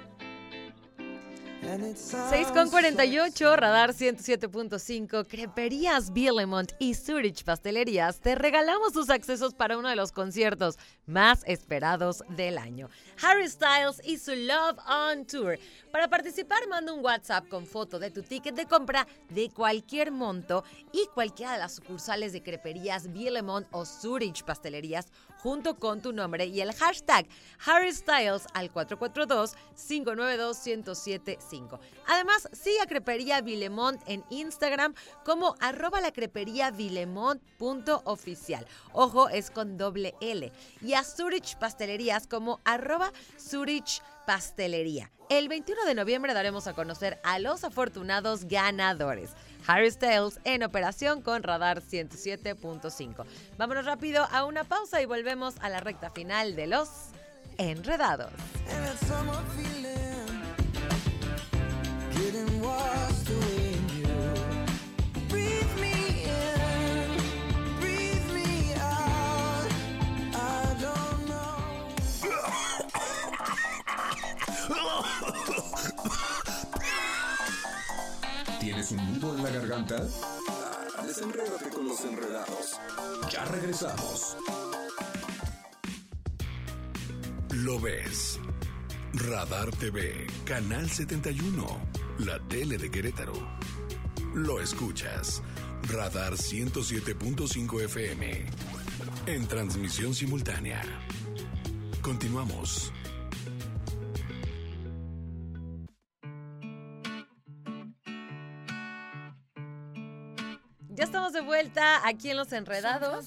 And it 6 sounds con 48, Radar 107.5, Creperías Bielemont y Zurich Pastelerías te regalamos tus accesos para uno de los conciertos más esperados del año. Harry Styles y su Love on Tour. Para participar, manda un WhatsApp con foto de tu ticket de compra de cualquier monto y cualquiera de las sucursales de Creperías Bielemont o Zurich Pastelerías junto con tu nombre y el hashtag Harry Styles al 442-592-1075. Además, sigue a Crepería Vilemont en Instagram como arroba la crepería vilemont.oficial. Ojo, es con doble L. Y a Zurich Pastelerías como arroba Zurich Pastelería. El 21 de noviembre daremos a conocer a los afortunados ganadores. Harry Styles en operación con Radar 107.5. Vámonos rápido a una pausa y volvemos a la recta final de los Enredados. ¿Tienes un nudo en la garganta? Ah, Desenrédate con los enredados. Ya regresamos. Lo ves. Radar TV, Canal 71, la tele de Querétaro. Lo escuchas. Radar 107.5 FM. En transmisión simultánea. Continuamos. De vuelta aquí en Los Enredados.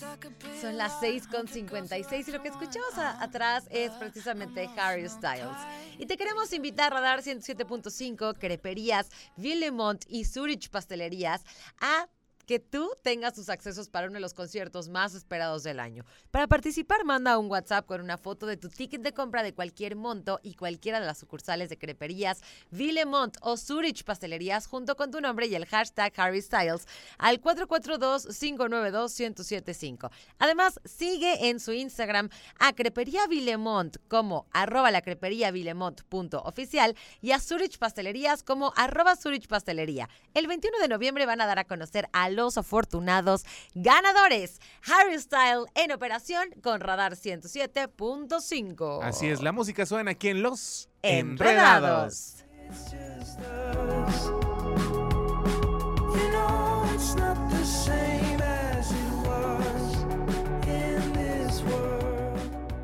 Son las 6 con 56 y lo que escuchamos atrás es precisamente Harry Styles. Y te queremos invitar a Radar 107.5, Creperías, Villemont y Zurich Pastelerías a que tú tengas tus accesos para uno de los conciertos más esperados del año. Para participar, manda un WhatsApp con una foto de tu ticket de compra de cualquier monto y cualquiera de las sucursales de creperías Villemont o Zurich Pastelerías junto con tu nombre y el hashtag Harry Styles al 442-592-1075. Además, sigue en su Instagram a Crepería Villemont como arroba la crepería Villemont punto oficial y a Zurich Pastelerías como arroba Zurich Pastelería. El 21 de noviembre van a dar a conocer a los afortunados ganadores. Harry Style en operación con Radar 107.5. Así es, la música suena aquí en Los Enredados.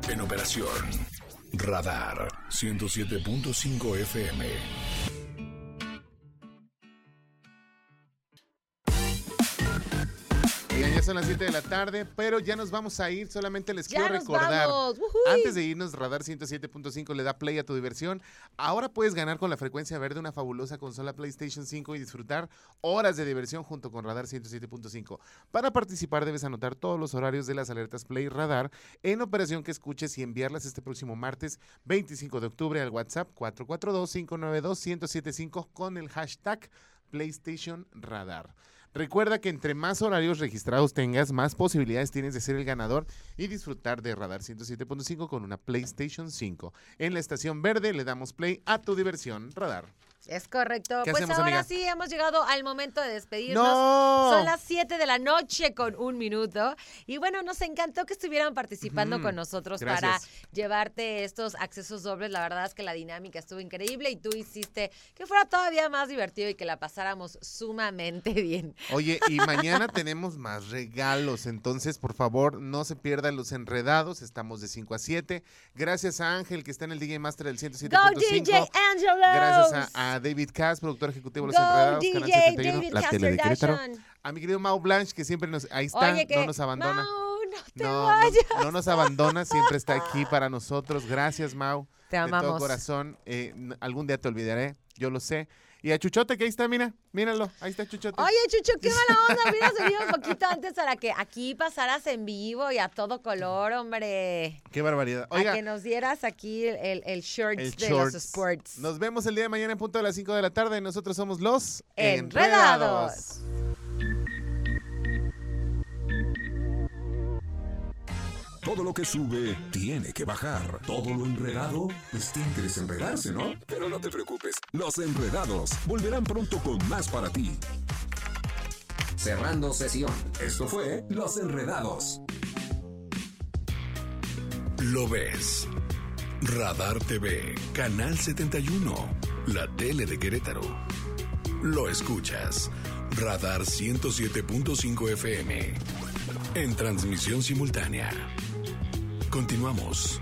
En operación Radar 107.5 FM. Oigan, ya son las 7 de la tarde, pero ya nos vamos a ir. Solamente les Ya quiero nos recordar. vamos. Antes de irnos, Radar 107.5 le da play a tu diversión. Ahora puedes ganar con la frecuencia verde una fabulosa consola PlayStation 5 y disfrutar horas de diversión junto con Radar 107.5. Para participar debes anotar todos los horarios de las alertas Play Radar en operación que escuches y enviarlas este próximo martes 25 de octubre al WhatsApp 442-592-1075 con el hashtag PlayStation Radar. Recuerda que entre más horarios registrados tengas, más posibilidades tienes de ser el ganador y disfrutar de Radar 107.5 con una PlayStation 5. En la estación verde le damos play a tu diversión Radar. Es correcto. ¿Qué Pues hacemos, ahora amiga? sí, hemos llegado al momento de despedirnos. ¡No! Son las 7 de la noche con un minuto. Y bueno, nos encantó que estuvieran participando con nosotros Gracias. para llevarte estos accesos dobles. La verdad es que la dinámica estuvo increíble y tú hiciste que fuera todavía más divertido y que la pasáramos sumamente bien. Oye, y mañana tenemos más regalos, entonces por favor no se pierdan los enredados, estamos de 5 a 7. Gracias a Ángel que está en el DJ Master del ¡Go 107.5. DJ Angelo! Gracias a, a David Cass, productor ejecutivo de Los Go Enredados, Canal DJ 71, David la tele de Querétaro. A mi querido Mau Blanche, que siempre nos, ahí está, Oye, no nos abandona. Mau, no te no, no- vayas. no nos abandona, siempre está aquí para nosotros. Gracias, Mau. Te De todo amamos. corazón. Eh, algún día te olvidaré, yo lo sé. Y a Chuchote, que ahí está, mira, míralo, ahí está Chuchote. Oye, Chucho, qué mala onda. Hubieras venido un poquito antes para que aquí pasaras en vivo y a todo color, hombre. Qué barbaridad. a Oiga, que nos dieras aquí el, el de shorts. los sports. Nos vemos el día de mañana en punto de las 5 de la tarde. Nosotros somos los Enredados. Todo lo que sube tiene que bajar. Todo lo enredado, pues tiene que ¿no? Pero no te preocupes, los enredados volverán pronto con más para ti. Cerrando sesión. Esto fue Los Enredados. Lo ves. Radar TV, Canal 71, la tele de Querétaro. Lo escuchas. Radar 107.5 FM. En transmisión simultánea. Continuamos.